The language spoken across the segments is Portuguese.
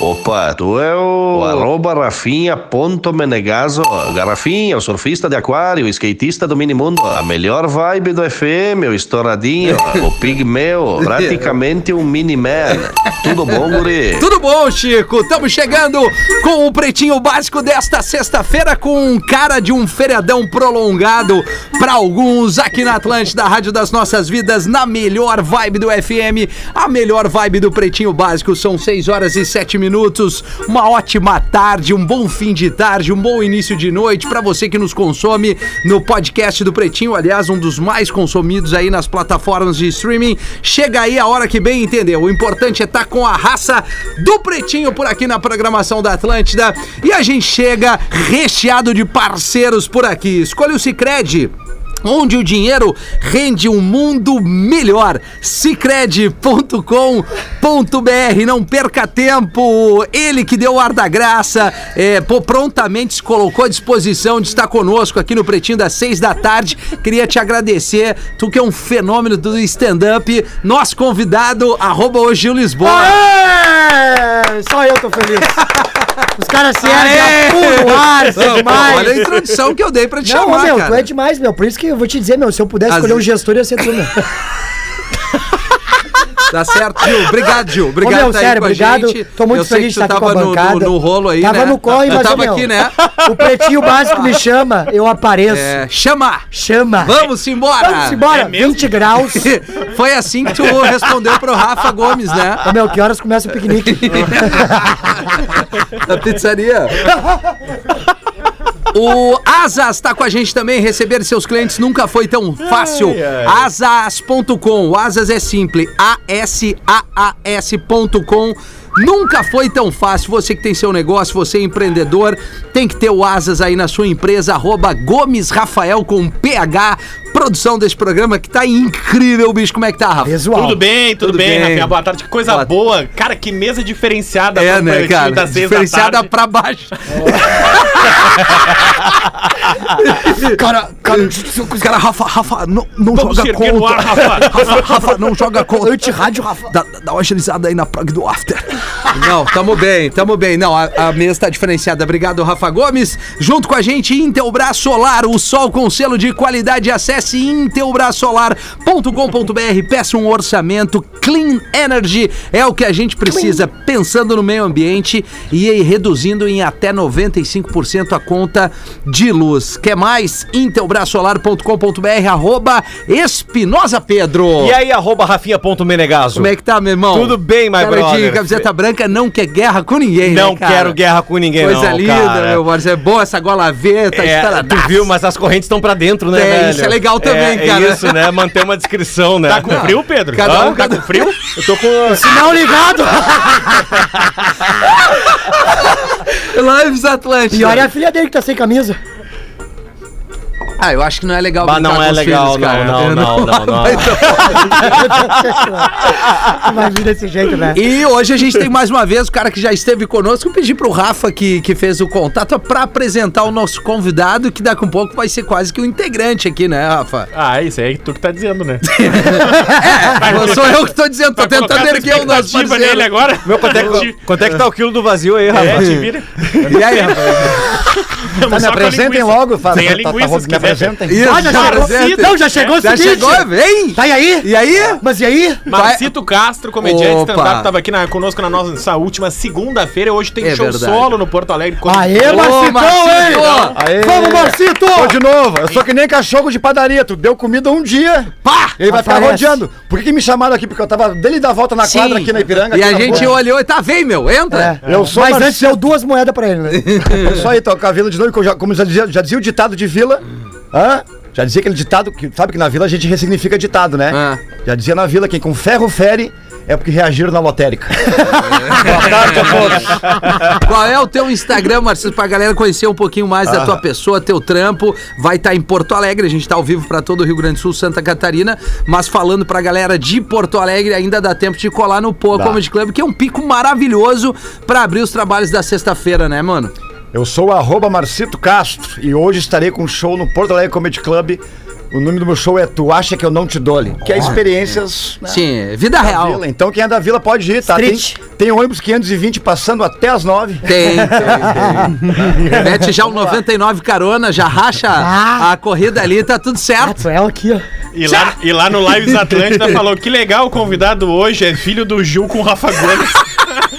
Opa, tu é o, o arroba Rafinha.menegaso. Garrafinha, o surfista de aquário, o skatista do minimundo. A melhor vibe do FM, o estouradinho, o pigmeu, praticamente um mini-man. Tudo bom, guri? Tudo bom, Chico? Estamos chegando com o Pretinho Básico desta sexta-feira com cara de um feriadão prolongado para alguns aqui na Atlântida, Rádio das Nossas Vidas, na melhor vibe do FM, a melhor vibe do Pretinho Básico. São 6 horas e 7 minutos. Uma ótima tarde, um bom fim de tarde, um bom início de noite para você que nos consome no podcast do Pretinho, aliás, um dos mais consumidos aí nas plataformas de streaming. Chega aí a hora que bem entendeu. O importante é estar com a raça do Pretinho por aqui na programação da Atlântida. E a gente chega recheado de parceiros por aqui. Escolha o Cicred onde o dinheiro rende um mundo melhor. Cicred.com.br, não perca tempo. Ele que deu o ar da graça, é, pô, prontamente se colocou à disposição de estar conosco aqui no Pretinho das seis da tarde. Queria te agradecer, tu que é um fenômeno do stand-up, nosso convidado, arroba hoje Lisboa. Aê! Só eu tô feliz. Os caras se erguem puro ar, isso é Não, demais. olha a introdução que eu dei pra te Não, chamar, meu, cara. tu é demais, meu. Por isso que eu vou te dizer, meu, se eu pudesse Às escolher um gestor, ia ser tu, meu. Tá certo, Gil. Obrigado, Gil. Ô, Obrigado meu, por tá aí sério, obrigado. gente. Tô muito Eu feliz que de estar aqui com a no-. No, no rolo aí, Tava né? no corre, mas, ô, tava meu, aqui, né? O pretinho básico me chama, eu apareço. É, chama! Chama. Vamos embora! Vamos embora. 20 graus. Foi assim que tu respondeu pro Rafa Gomes, né? Ô, meu, que horas começa o piquenique? Da pizzaria. O Asas tá com a gente também. Receber seus clientes nunca foi tão fácil. Asas.com. O Asas é simples. A-S-A-A-S.com. Nunca foi tão fácil. Você que tem seu negócio, você é empreendedor, tem que ter o Asas aí na sua empresa. Arroba Gomes Rafael com PH. Produção desse programa que tá incrível, bicho. Como é que tá, Rafa? Visual. Tudo bem, tudo, Tudo bem, bem. Rafinha. Boa tarde. Que coisa Boa- boa. Cara, que mesa diferenciada É, né, cara? das Diferenciada pra baixo. Cara, cara, Cara, Rafa, Rafa, não, não Vamos joga contra. ar, Rafa. Rafa, Rafa, não joga contra. anti-rádio, Rafa. Dá, dá uma agilizada aí na prog do after. Não, tamo bem, tamo bem. Não, a, a mesa tá diferenciada. Obrigado, Rafa Gomes. Junto com a gente, Intelbras Solar, o sol com selo de qualidade. Acesse intelbrasolar.com.br, peça um orçamento. Clean Energy é o que a gente precisa, pensando no meio ambiente e aí reduzindo em até 95% a conta de luz. Quer mais? Intelbrasolar.com.br, arroba Espinosa Pedro. E aí, arroba rafinha.menegaso. Como é que tá, meu irmão? Tudo bem, my Cara de brother? camiseta branca não quer guerra com ninguém, Não né, quero guerra com ninguém, Coisa não, linda, cara. meu Marcelo. É boa essa gola V, tá É, tu viu, mas as correntes estão pra dentro, né, É, velho? isso é legal também, é, cara. É isso, né? Manter uma descrição, né? Tá com frio, Pedro? Cada um, cada- Tá com frio? Eu tô com... Sinal ligado. Lives Atlântica. Pior é a filha dele que tá sem camisa. Ah, eu acho que não é legal brincar não é legal, filhos, não, não, não, não. Mas Vai vir desse jeito, né? E hoje a gente tem mais uma vez o cara que já esteve conosco. Eu pedi pro Rafa, que, que fez o contato, pra apresentar o nosso convidado, que daqui a um pouco vai ser quase que um integrante aqui, né, Rafa? Ah, isso aí é tu que tá dizendo, né? É, sou eu que tô dizendo, tô tentando erguer o nosso parceiro. nele agora? Meu, quanto é, que, quanto é que tá o quilo do vazio aí? É, te vira. E aí, Rafa? Vamos me apresentem logo, fa- Tem a tá- tá- linguiça, tá- se me quiser. Apresentem. Isso, Ah, já já chegou. Não, já chegou o Já seguinte. chegou, vem! Tá aí? E aí? Mas e aí? Marcito Castro, comediante stand-up, tava aqui na- conosco na nossa última segunda-feira. Hoje tem É show verdade. solo no Porto Alegre. Aê, Marcitão, Marcito! Aê. Vamos, Marcito! Tô de novo, eu sou que nem cachorro de padaria, tu deu comida um dia, Pá! ele vai ficar rodeando. Por que, que me chamaram aqui? Porque eu tava dele da volta na quadra aqui na Ipiranga. E a gente olhou e tá, vem, meu, entra. Eu sou Mas Marcelo. antes deu duas moedas pra ele, né? É isso aí, toca a vila de novo, já- como já dizia, já dizia o ditado de vila. Hã? Já dizia aquele ditado, que sabe que na vila a gente ressignifica ditado, né? Ah. Já dizia na vila, quem com ferro fere é porque reagiram na lotérica. Boa tarde a todos. Qual é o teu Instagram, Marcelo, pra galera conhecer um pouquinho mais da tua pessoa, teu trampo? Vai estar em Porto Alegre, a gente tá ao vivo pra todo o Rio Grande do Sul, Santa Catarina, mas falando pra galera de Porto Alegre, ainda dá tempo de colar no Poa. Comedy Club, que é um pico maravilhoso pra abrir os trabalhos da sexta-feira, né, mano? Eu sou o arroba Marcito Castro e hoje estarei com um show no Porto Alegre Comedy Club. O nome do meu show é Tu Acha Que Eu Não Te Dole, que é experiências né, Sim, vida da real. Vila. Então quem é da Vila pode ir, tá? Tem, tem ônibus 520 passando até as 9. Tem, tem, tem. Mete já o 99 carona, já racha Ah. a corrida ali, tá tudo certo. é aqui, ó. E lá, e lá no Lives Atlântida falou que legal, o convidado hoje é filho do Gil com o Rafa Gomes.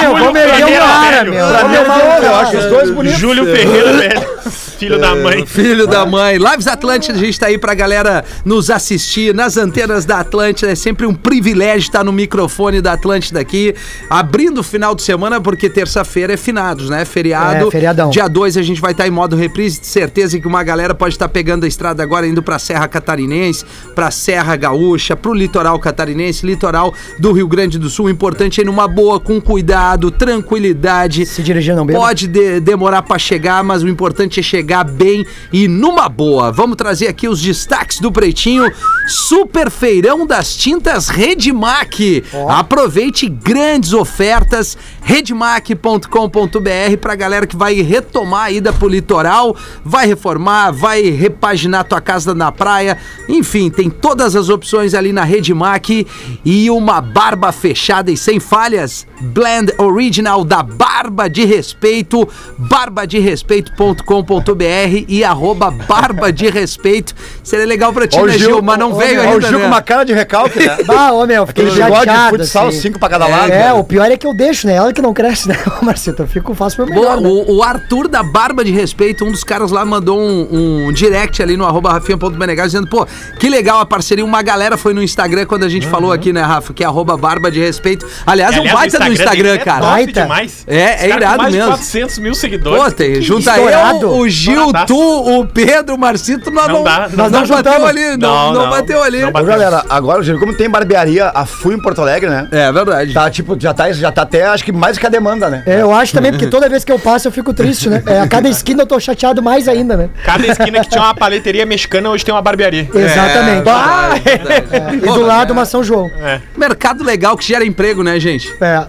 Meu, vou meter Ferreira uma cara, meu. Pra é uma eu acho os dois bonitos. Júlio Ferreira, velho. Filho da mãe. Filho da mãe. Lives Atlântida, a gente tá aí pra galera nos assistir nas antenas da Atlântida. É sempre um privilégio estar no microfone da Atlântida aqui, abrindo o final de semana, porque terça-feira é finados, né? Feriado. É, feriadão. Dia 2 a gente vai estar em modo reprise. De certeza que uma galera pode estar pegando a estrada agora, indo pra Serra Catarinense, pra Serra Gaúcha, pro litoral catarinense, litoral do Rio Grande do Sul. O importante é numa boa, com cuidado, tranquilidade. Se dirigir não beba. Pode de- demorar pra chegar, mas o importante é chegar bem e numa boa. Vamos trazer aqui os destaques do Pretinho. Super Feirão das Tintas Redmac. Aproveite grandes ofertas. Redmac.com.br pra galera que vai retomar a ida pro litoral, vai reformar, vai repaginar tua casa na praia. Enfim, tem todas as opções ali na Redmac e uma barba fechada e sem falhas. Blend Original da Barba de Respeito, barbaderespeito.com.br e arroba Barba de Respeito. Seria legal pra ti, Ó né, Gil, Gil? Mas não ó, veio ó, ainda, O Gil né? com uma cara de recalque, né? Bah, ô meu, fiquei Aquele bigode de chateado. futsal, assim. cinco pra cada lado. É, né? o pior é que eu deixo, né? Ela que não cresce, né? Ô, Marcito, eu fico, faço meu melhor, Boa, né? o, o Arthur da Barba de Respeito, um dos caras lá, mandou um, um direct ali no arroba rafinha.menegas dizendo, pô, que legal a parceria. Uma galera foi no Instagram quando a gente falou aqui, né, Rafa, que é arroba Barba de Respeito. Aliás, é um baita do Instagram, é cara. top Baita. demais. É, é irado mais de mesmo. 400 mil seguidores. Pô, tem, junta estourado. eu, o Gil, tu, o Pedro, o Marcito, nós não, Não dá, não nós não bateu juntamos. ali, não, Não, não não. bateu ali. Não Ô, bateu. galera, agora, Gil, como tem barbearia, a Fui em Porto Alegre, né? É verdade. Tá, tipo, já tá, já tá até, acho que mais que a demanda, né? É, eu acho também, porque toda vez que eu passo eu fico triste, né? É, a cada esquina eu tô chateado mais ainda, né? Cada esquina que tinha uma paleteria mexicana, hoje tem uma barbearia. Exatamente. É, verdade, verdade. E Pô, do lado é. uma São João. Mercado legal que gera emprego, né, gente? É.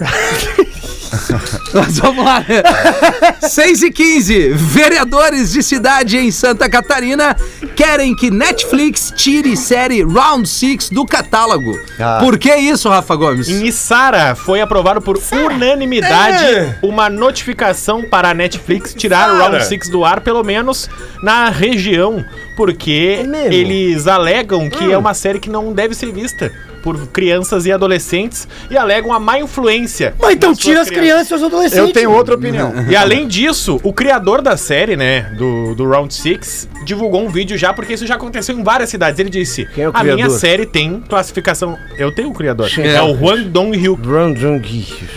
Mas vamos lá. 6 e 15. Vereadores de cidade em Santa Catarina querem que Netflix tire série Round 6 do catálogo. Ah. Por que isso, Rafa Gomes? Em Içara foi aprovado por unanimidade É. uma notificação para a Netflix tirar o Round 6 do ar, pelo menos na região, porque mesmo? eles alegam que é uma série que não deve ser vista por crianças e adolescentes e alegam a má influência. Mas então tira as crianças e os adolescentes. Eu tenho outra opinião. E além disso, o criador da série, né, do, do Round 6, divulgou um vídeo já, porque isso já aconteceu em várias cidades. Ele disse: Quem é o A minha série tem classificação. Eu tenho o criador. Sim. É o Juan Dong-hyuk.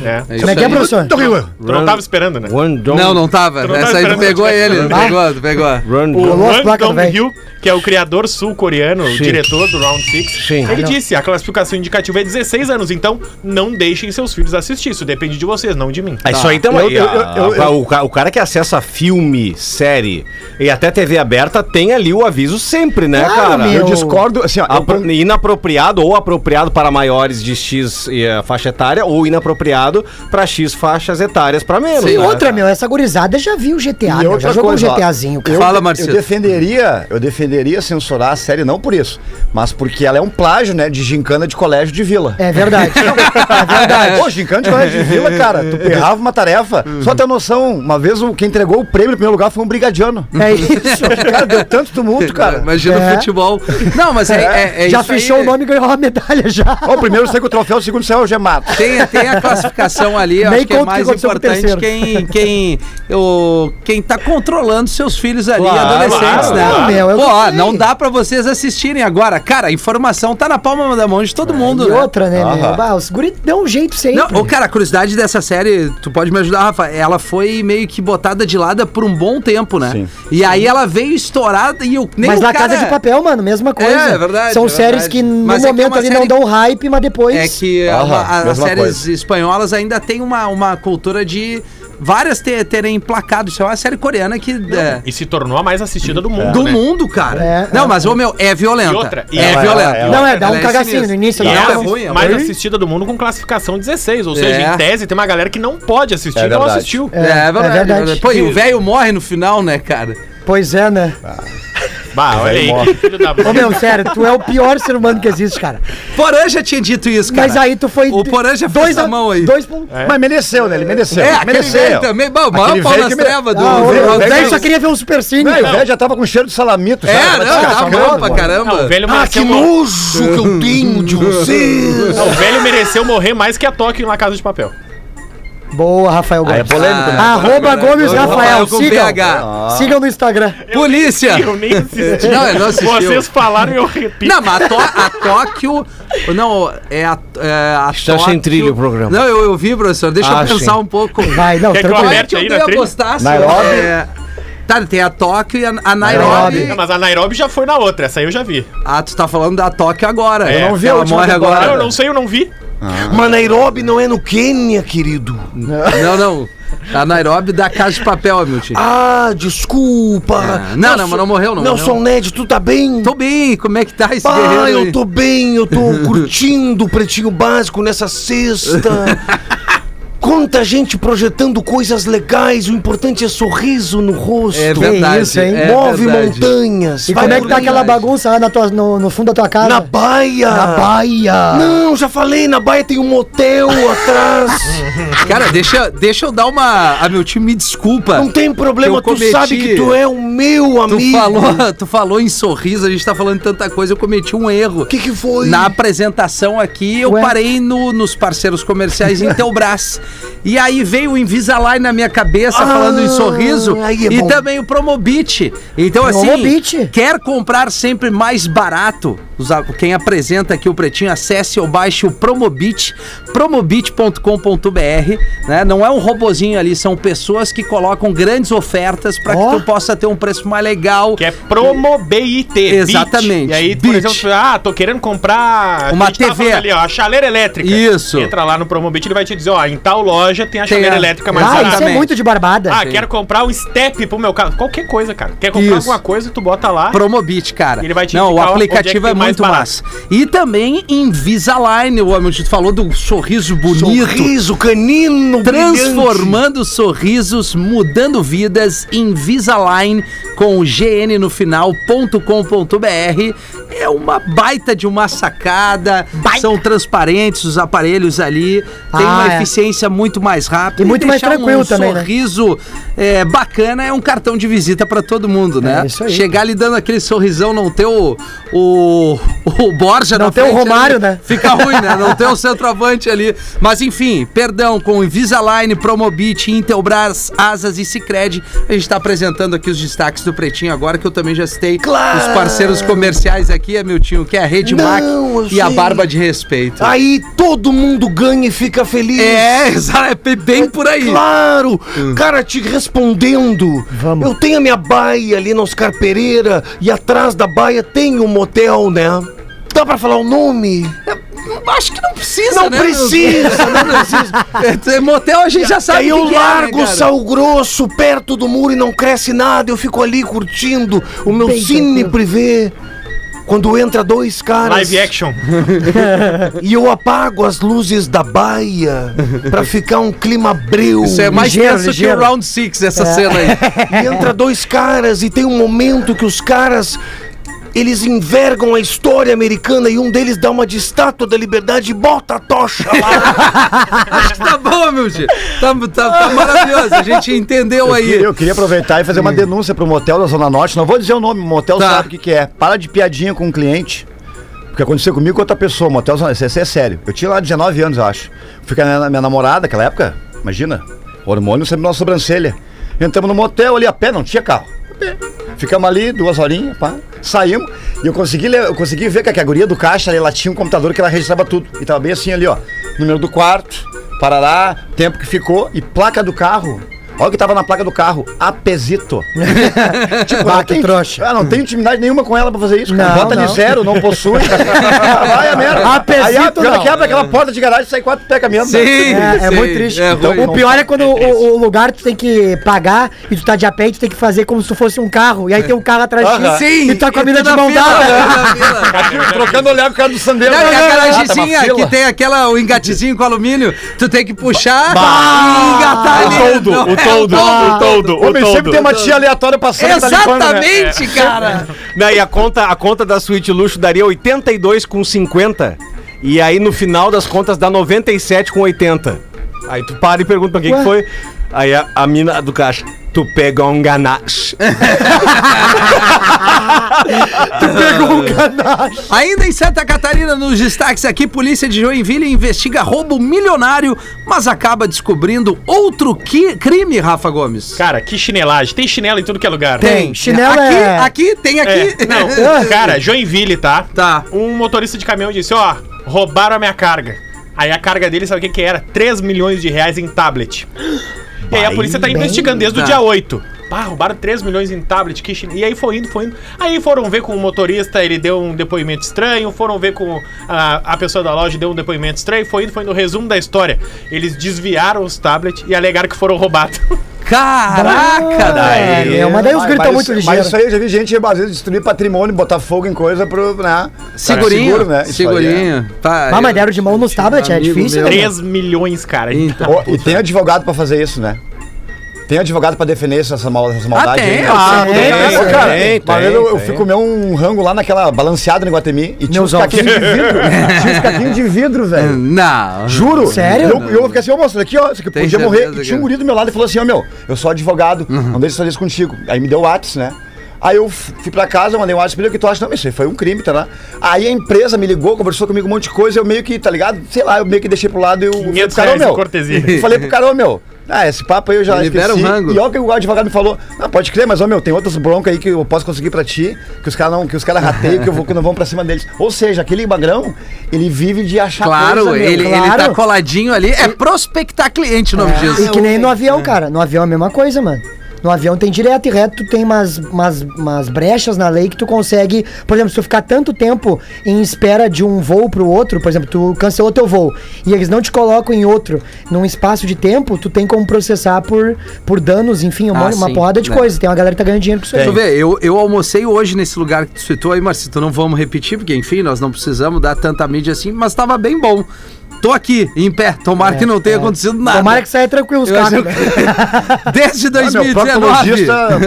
É. É. isso Como é que é, professor? Tu não tava esperando, né? Não, não tava. Não Essa aí tu pegou eu ele. Tu pegou, tu pegou. O. Dong-hyuk, que é o criador sul-coreano, o diretor do Round 6, Sim. ele disse, a classificação indicativa é 16 anos, então não deixem seus filhos assistir, isso depende de vocês, não de mim. É isso aí também. Eu- eu- a- eu- eu- a- o, o cara que acessa filme, série e até TV aberta tem ali o aviso sempre, né, Claro, cara? meu. eu discordo, assim, ó, eu- Apro- inapropriado ou apropriado para maiores de X eh, faixa etária ou inapropriado para X faixas etárias para menos. E né, outra, cara? meu, essa gurizada já viu GTA, E meu, já jogou coisa, um GTAzinho, cara. Eu, Fala, eu Marcelo. defenderia, eu defenderia censurar a série não por isso, mas porque ela é um plágio, né, de gincana de colégio de vila. É verdade. é verdade. Pô, gincana de colégio de vila, cara, tu errava uma tarefa. Só ter noção, uma vez o, quem entregou o prêmio no primeiro lugar foi um brigadiano. É isso. Cara, deu tanto tumulto, cara. Imagina o É. futebol. Não, mas é, é, é já isso aí. fechou o nome e ganhou uma medalha já. Ó, o primeiro saiu com o troféu, o segundo saiu algemado. Tem, tem a classificação ali, eu Nem acho que é o que mais o importante quem, quem, o, quem tá controlando seus filhos ali, Claro, adolescentes, claro, né? Meu, eu Pô, não dá pra vocês assistirem agora. Cara, a informação tá na palma da mão de todo mundo, E né? outra, né, meu? Aham. Bah, os guri dão um jeito sempre. Não, ô, cara, a curiosidade dessa série, tu pode me ajudar, Rafa? Ela foi meio que botada de lado por um bom tempo, né? Sim. E aí ela veio estourada e eu nem mas o na cara... Casa de Papel, mano, mesma coisa. É, é verdade, São é séries verdade. que no Mas é que é momento uma ali série- não dão hype, mas depois. É que Aham, a- a- as mesma séries coisa. espanholas ainda tem uma, uma cultura de várias te- terem emplacado. Isso é uma série coreana que. é, E se tornou a mais assistida do mundo, do né? mundo, cara. É, não, é. mas, ô meu, é violenta. E outra, e é violenta. Não, é, dá um cagacinho sinistra. no início. E Não, é é a ruim, é mais assistida do mundo com classificação 16. Ou seja, É. em tese, tem uma galera que não pode assistir É e não assistiu. É, é verdade. é verdade. Pô, e o velho morre no final, né, cara? Pois é, né? Bah, olha aí, que filho da Ô, meu, sério, tu é o pior ser humano que existe, cara. Porã já tinha dito isso, cara. Mas aí tu foi. O Porã já fez dois a mão aí. Dois pontos. Mas mereceu, né? Ele mereceu. É, mereceu. velho também. Bom, o maior pau velho nas trevas do... Ah, o velho- só queria ver um super cine. O velho já tava com cheiro de salamito. É, não, tá pra caramba. Não, o velho Ah, mereceu, que nojo que eu tenho de vocês. O velho mereceu morrer mais que a Tóquio na Casa de Papel. Boa, Rafael Gomes. Aí é polêmico, né? Arroba Gomes Rafael Rafael. Sigam. Sigam no Instagram. Polícia! Eu nem assisti. Não, ele não. Vocês falaram e eu repito. Não, mas a, Tó- a Tóquio. Não, é a, é a Está sem trilha o programa. Não, eu, eu vi, professor. Deixa Ah, eu pensar sim. um pouco. Vai, não, Quer que eu tranquilo. aperte eu aí dei Nairobi. é, Tá, tem a Tóquio e a, a Nairobi. Não, mas a Nairobi já foi na outra, essa aí eu já vi. Ah, tu tá falando da Tóquio agora. É, eu não vi a ela última morre agora. agora. Eu não sei, eu não vi. Mas Nairobi não é no Quênia, querido. Não, não. A Nairobi da Casa de Papel, meu tio. Ah, desculpa. Ah, não, não, mas não morreu, não Nelson morreu. Ned, tu tá bem? Tô bem, como é que tá esse Ah, guerreiro aí? eu tô bem, eu tô curtindo o Pretinho Básico nessa sexta. Quanta gente projetando coisas legais, o importante é sorriso no rosto. É verdade. isso, hein? é Move verdade. montanhas. E como é que tá aquela bagunça lá na tua- no, no fundo da tua casa? Na baia. Na baia. Não, já falei, na baia tem um motel atrás. Cara, deixa, deixa eu dar uma. A meu time me desculpa. Não tem problema, Eu tu cometi- sabe que tu é o meu Tu amigo. falou, tu falou em sorriso, a gente tá falando tanta coisa, eu cometi um erro. O que que foi? Na apresentação aqui, eu Ué? parei no- nos parceiros comerciais Intelbras. E aí veio o Invisalign na minha cabeça, Ah, falando em sorriso. aí é e bom. também o Promobit. Então, assim, Promobit. quer comprar sempre mais barato? Quem apresenta aqui o Pretinho, acesse ou baixe o Promobit, promobit.com.br. Né? Não é um robozinho ali, são pessoas que colocam grandes ofertas para Ó. que tu possa ter um preço mais legal. Que é Promo BIT. Exatamente. E aí, por exemplo, ah, tô querendo comprar. Uma TV. falando Ali, ó, a chaleira elétrica. Isso. Entra lá no Promobit, ele vai te dizer, ó, em tal loja tem a Tem chaleira a- elétrica mais Ah, barata. isso é muito de barbada. Ah, quero comprar um step pro meu carro. Qualquer coisa, cara. Quer comprar Isso. alguma coisa, tu bota lá. Promobit, cara. Ele vai te Não, o é aplicativo é, mais muito massa. E também Invisalign, o Hamilton falou do sorriso bonito. Sorriso canino, brilhante. Transformando sorrisos, mudando vidas, Invisalign com o GN no final.com.br. É uma baita de uma sacada. São transparentes os aparelhos ali. Tem Ah, uma é. eficiência muito mais rápida. E muito mais tranquilo um também, né? sorriso é, bacana é um cartão de visita pra todo mundo, né? É isso aí. Chegar ali dando aquele sorrisão, não ter o, o, o Borja Não na ter o frente Romário, ali, né? Fica ruim, né? Não ter o centroavante ali. Mas enfim, perdão, com Invisalign, Promobit, Intelbras, Asas e Cicred, a gente tá apresentando aqui os destaques do Pretinho agora, que eu também já citei Claro. os parceiros comerciais aqui, Hamilton, que é a Rede Não, Mac e a sei. Barba de Respeito. Aí todo mundo ganha e fica feliz. É, é bem por aí. Claro! Cara, te respondendo, Vamos. eu tenho a minha baia ali na Oscar Pereira e atrás da baia tem um motel, né? Dá pra falar o nome? Acho que não precisa, Não né? precisa, não precisa. É, Motel a gente já sabe Aí eu que que é, né, largo o sal grosso perto do muro e não cresce nada. Eu fico ali curtindo o meu Bem cine privê. Quando entra dois caras Live action. e eu apago as luzes da baia pra ficar um clima breu. Isso é mais Ligeiro, tenso ligeiro. que o Round Six essa cena aí. E entra dois caras e tem um momento que os caras eles envergam a história americana e um deles dá uma de estátua da liberdade e bota a tocha lá. Acho que tá bom, meu tio. Tá, tá, tá maravilhoso. A gente entendeu aí. Eu queria aproveitar e fazer uma denúncia pro motel da Zona Norte. Não vou dizer o nome, o motel Tá. sabe o que, que é. Para de piadinha com o cliente. Porque aconteceu comigo com outra pessoa, motel Zona Norte. Isso é sério. Eu tinha lá 19 anos, eu acho. Fui com a minha, minha namorada naquela época, imagina. Hormônio sempre na sobrancelha. Entramos no motel ali a pé, não tinha carro. A pé. Ficamos ali duas horinhas, pá. Saímos e eu consegui, eu consegui ver que a guria do caixa ela tinha um computador que ela registrava tudo. E tava bem assim ali, ó. Número do quarto, parará, tempo que ficou e placa do carro. Olha o que tava na placa do carro. Apesito. tipo, Ah, não que tem- trouxa. Ah, não tenho intimidade nenhuma com ela pra fazer isso. cara. Não, Bota não. de zero, não possui. Vai a merda. Apesito, Aí a não. quebra aquela porta de garagem e sai quatro pé caminhando. Sim, É, é sim, muito triste. é Então, o pior é quando o, o lugar tu tem que pagar e tu tá de a pé e tu tem que fazer como se tu fosse um carro. E aí tem um carro atrás de ti Sim, e tu tá com a mina tu de mão dada. fila. Trocando olhar com o cara do sandeiro. Não, e a Ah, tá garagemzinha que tem aquela, o engatezinho com alumínio, tu tem que puxar e engatar ali. O toldo, o é toldo, o toldo, o Homem, sempre tem uma tia aleatória passando tá? Exatamente, cara. Não, e a conta, a conta da suíte luxo daria 82,50. E aí no final das contas dá 97,80. Aí tu para e pergunta pra quem que foi. Aí a, a mina do caixa, tu pega um ganache. Ainda em Santa Catarina, nos destaques aqui, polícia de Joinville investiga roubo milionário, mas acaba descobrindo outro crime, Rafa Gomes. Cara, que chinelagem. Tem chinelo em tudo que é lugar. Tem, chinelo aqui, é... aqui, tem aqui. É, não, cara, Joinville, tá? Tá. Um motorista de caminhão disse, ó, roubaram a minha carga. Aí a carga dele, sabe o que que era? 3 milhões de reais em tablet. E aí a polícia tá investigando desde o dia 8. Pá, roubaram 3 milhões em tablet, que E aí foi indo, foi indo. Aí foram ver com o motorista, ele deu um depoimento estranho. Foram ver com a, a pessoa da loja, deu um depoimento estranho. Foi indo, foi no resumo da história. Eles desviaram os tablets e alegaram que foram roubados. Caraca, daí. É, mas daí os gritos mas muito ligeiros. Mas isso aí eu já vi gente, às vezes, destruir patrimônio, botar fogo em coisa pro, né? Segurinho, Seguro, né? É- segurinho. Tá, Ah, mas eu- deram de mão nos tablets, é difícil, meu. né? 3 milhões, cara. Então. Ó, e tem advogado pra fazer isso, né? Tem advogado pra defender essa, mal, essas maldades tem, aí, ah, tem, cara, tem, cara, tem, vez eu, eu tem. fui comer um rango lá naquela balanceada no Guatemi e tinha uns caquinhos de vidro. tinha uns caquinhos de vidro, velho. Não. Juro. Sério? E eu, eu fiquei assim, ô moço, aqui, ó, isso aqui Tem podia morrer. certeza E tinha um que- guri do meu lado e falou assim, ó, meu, eu sou advogado, não deixa fazer isso contigo. Aí me deu o WhatsApp, né? Aí eu fui pra casa, mandei um WhatsApp pra ele, o que tu acha? Não, isso aí foi um crime, tá lá. Aí a empresa me ligou, conversou comigo um monte de coisa, eu meio que, tá ligado? Sei lá, eu meio que deixei pro lado e eu falei 500 pro cara, meu. cortesia. Falei pro cara, meu, ah, esse papo aí eu já Libera esqueci. o rango. E olha o que o advogado me falou. Não, pode crer, mas, ô, meu, tem outras broncas aí que eu posso conseguir pra ti, que os caras não, que os caras rateiam, que, eu vou, que não vão pra cima deles. Ou seja, aquele magrão, ele vive de achar Claro, coisa, meu. ele, ele claro. tá coladinho ali. É prospectar cliente o nome disso. E que nem no avião, cara. No avião é a mesma coisa, mano. No avião tem direto e reto, tu tem umas, umas, umas brechas na lei que tu consegue. Por exemplo, se tu ficar tanto tempo em espera de um voo pro outro, por exemplo, tu cancelou teu voo e eles não te colocam em outro num espaço de tempo, tu tem como processar por, por danos, enfim, uma, Ah, uma sim, porrada de né. coisas. Tem uma galera que tá ganhando dinheiro com isso aí. Deixa eu ver, eu, eu almocei hoje nesse lugar que tu citou aí, Marcito. Não vamos repetir, porque enfim, nós não precisamos dar tanta mídia assim, mas tava bem bom. Tô aqui, em pé. Tomara que não tenha acontecido nada. Tomara que saia tranquilo os caras. né? Desde Ah, meu 2019. proctologista.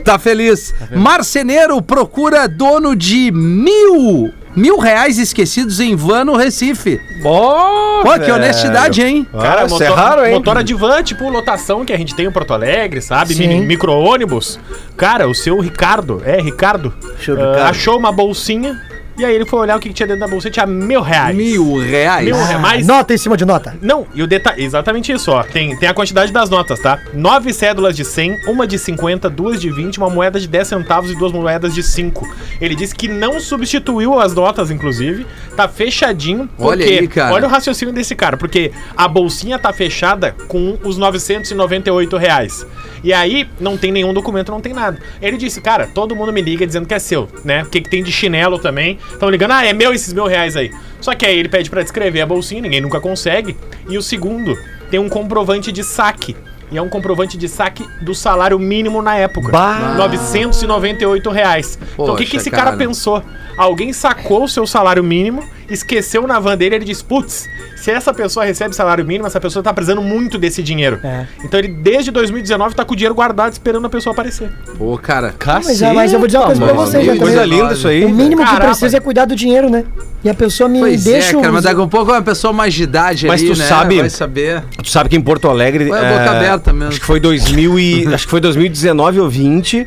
Tá feliz. Marceneiro procura dono de mil. Mil reais esquecidos em van no Recife. Bom, Pô, que honestidade, hein? Cara, Ah, isso é motor, raro, hein? motor Advan, tipo lotação que a gente tem em Porto Alegre, sabe? Mini- Micro-ônibus. Cara, o seu Ricardo, é, Ricardo, ah, Ricardo. achou uma bolsinha e aí ele foi olhar o que tinha dentro da bolsinha, tinha mil reais. Mil reais. Mil reais. Mas, Nota em cima de nota. não, e o detalhe, exatamente isso, ó. Tem, tem a quantidade das notas, tá? Nove cédulas de 100, uma de 50, duas de 20, uma moeda de 10 centavos e duas moedas de 5. Ele disse que não substituiu as notas, inclusive. Tá fechadinho. Olha porque- aí, cara. Olha o raciocínio desse cara, porque a bolsinha tá fechada com os 998 reais. E aí, não tem nenhum documento, não tem nada. Ele disse, cara, todo mundo me liga dizendo que é seu, né? O que, que tem de chinelo também. Estão ligando, ah, é meu esses mil reais aí. Só que aí ele pede pra descrever a bolsinha, ninguém nunca consegue. E o segundo, tem um comprovante de saque. E é um comprovante de saque do salário mínimo na época. Bah. 998 reais. então o que, que Poxa, esse cara, cara. pensou? Alguém sacou o seu salário mínimo, esqueceu na van dele e ele disse: Putz, se essa pessoa recebe salário mínimo, essa pessoa tá precisando muito desse dinheiro. É. Então ele, desde 2019, tá com o dinheiro guardado esperando a pessoa aparecer. Pô, cara. Mas, é, mas eu vou dizer uma coisa pra vocês, né, Coisa linda isso aí. O mínimo que Caramba. precisa é cuidar do dinheiro, né? E a pessoa me Pois deixa. é, cara, mas os- daqui a pouco uma pessoa mais de idade Mas ali, tu né? sabe- Vai saber. Tu sabe que em Porto Alegre. Ué, boca aberta mesmo. Acho que foi 2000 e, acho que foi 2019 ou 20.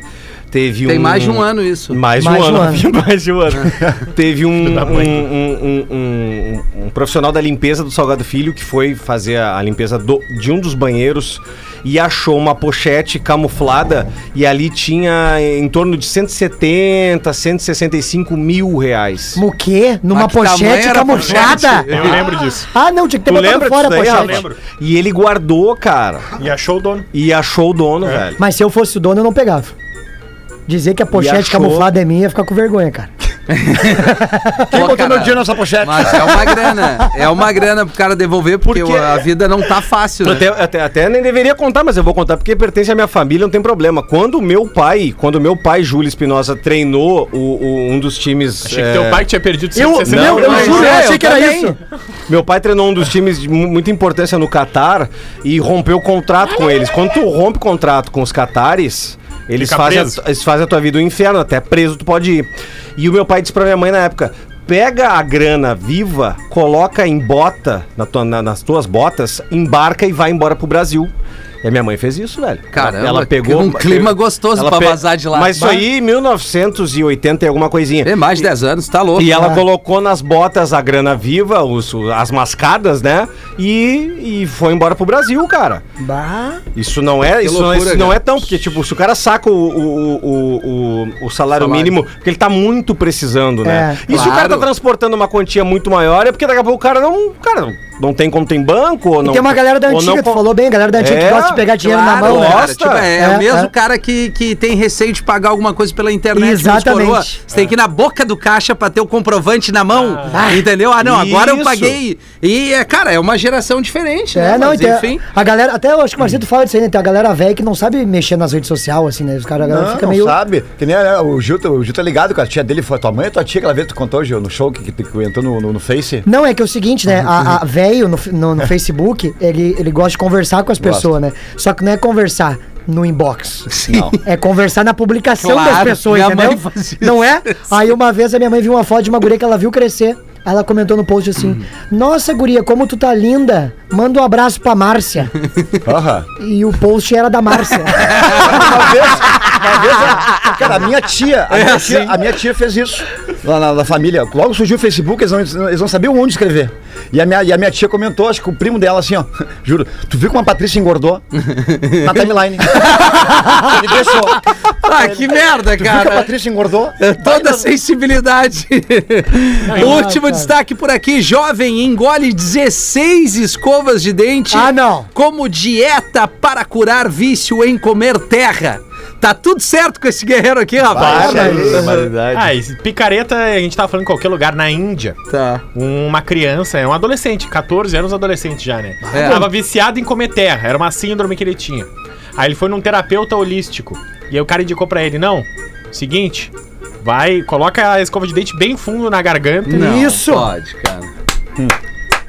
Teve Tem um. mais de um ano isso. Mais de Mais um de um ano. ano. mais de um ano. Teve um, um, um, um- um- um profissional da limpeza do Salgado Filho que foi fazer a, a limpeza do- de um dos banheiros e achou uma pochete camuflada e ali tinha em torno de 170, 165 mil reais. O quê? Numa pochete camuflada? Eu lembro disso. Ah, não, tinha que ter Tu botado fora a pochete. Eu lembro. E ele guardou, cara. E achou o dono. E achou o dono, velho. Mas se eu fosse o dono, eu não pegava. Dizer que a pochete achou- camuflada é minha ia ficar com vergonha, cara. Quem Pô, botou cara, meu dinheiro nessa pochete? Mas é uma grana. É uma grana pro cara devolver, porque, Porque- a vida não tá fácil, né? Até, até, até nem deveria contar, mas eu vou contar porque pertence à minha família, não tem problema. Quando meu pai, quando meu pai, Júlio Espinosa, treinou o, o- um dos times. Achei é, que teu pai tinha perdido Eu, 160 meu, eu mas juro, eu é, achei eu que era também. isso. Meu pai treinou um dos times de mu- muita importância no Catar e rompeu o contrato com eles. Quando tu rompe o contrato com os catares, eles Fica fazem, preso. a, eles fazem a tua vida um inferno, até preso tu pode ir. E o meu pai disse pra minha mãe na época: pega a grana viva, coloca em bota, na tua- na- nas tuas botas, embarca e vai embora pro Brasil. E a minha mãe fez isso, velho. Caramba, ela pegou um clima gostoso pra pe- vazar de lá. Mas isso aí, em 1980 e alguma coisinha. Tem mais de 10 anos, tá louco. E ela Ah. colocou nas botas a grana viva, os, as mascadas, né? E, e foi embora pro Brasil, cara. Bah. Isso não é, isso, não, loucura, isso não é tão, porque, tipo, se o cara saca o, o, o, o, o salário, Salário. mínimo, porque ele tá muito precisando, né? É, e se o cara claro. tá transportando uma quantia muito maior, é porque daqui a pouco o cara não. Cara, não tem como tem banco, ou E não. tem uma galera da antiga, não tu falou bem, a galera da antiga que É, gosta de pegar dinheiro na Claro, mão, né? cara, gosta. tipo, é, é É, o mesmo é. cara que, que tem receio de pagar alguma coisa pela internet. Exatamente. coroa. Você tem que ir na boca do caixa pra ter o comprovante na mão. entendeu? Ah, não, agora eu Isso. paguei. E, é, cara, é uma geração diferente, É, né? não, Mas, e tem, enfim. a galera, até eu acho que o Marcito fala disso aí, né? Tem a galera velha que não sabe mexer nas redes sociais, assim, né? Os caras, Não, fica não meio. sabe. Que nem né, o Gil, o Gil tá ligado com a tia dele, foi a tua mãe tua tia, aquela vez que tu contou, Gil, no show que, que, que entrou no, no, no Face? Não, é que é o seguinte, né? A, a velho no, no, no Facebook, ele, ele gosta de conversar com as pessoas, né? Só que não é conversar no inbox. Não. É conversar na publicação Claro, das pessoas, minha entendeu? Não é? Aí uma vez a minha mãe viu uma foto de uma guria que ela viu crescer. Ela comentou no post assim: Nossa, guria, como tu tá linda. Manda um abraço pra Márcia. Aham. E o post era da Márcia. Uma vez, uma vez, a- cara, a minha tia, a, É minha, assim. tia a minha tia fez isso lá na, na família. Logo surgiu o Facebook, eles não, eles não sabiam onde escrever. E a, minha, e a minha tia comentou, acho que o primo dela, assim, ó, juro, tu viu como a Patrícia engordou? Na timeline. Ele deixou. Ah, que merda, Tu viu que a cara. Patrícia engordou? Toda a sensibilidade. Último cara. destaque por aqui: jovem engole 16 escovas de dente. Ah, não. Como dieta para curar vício em comer terra. Tá tudo certo com esse guerreiro aqui, rapaz. Vai, vai. Ah, esse picareta, a gente tava falando em qualquer lugar, na Índia. Tá. Uma criança, é um adolescente, 14 anos adolescente já, né? É. Tava viciado em comer terra, era uma síndrome que ele tinha. Aí ele foi num terapeuta holístico. E aí o cara indicou pra ele, não, seguinte, vai, coloca a escova de dente bem fundo na garganta. Não, Isso. Pode, cara.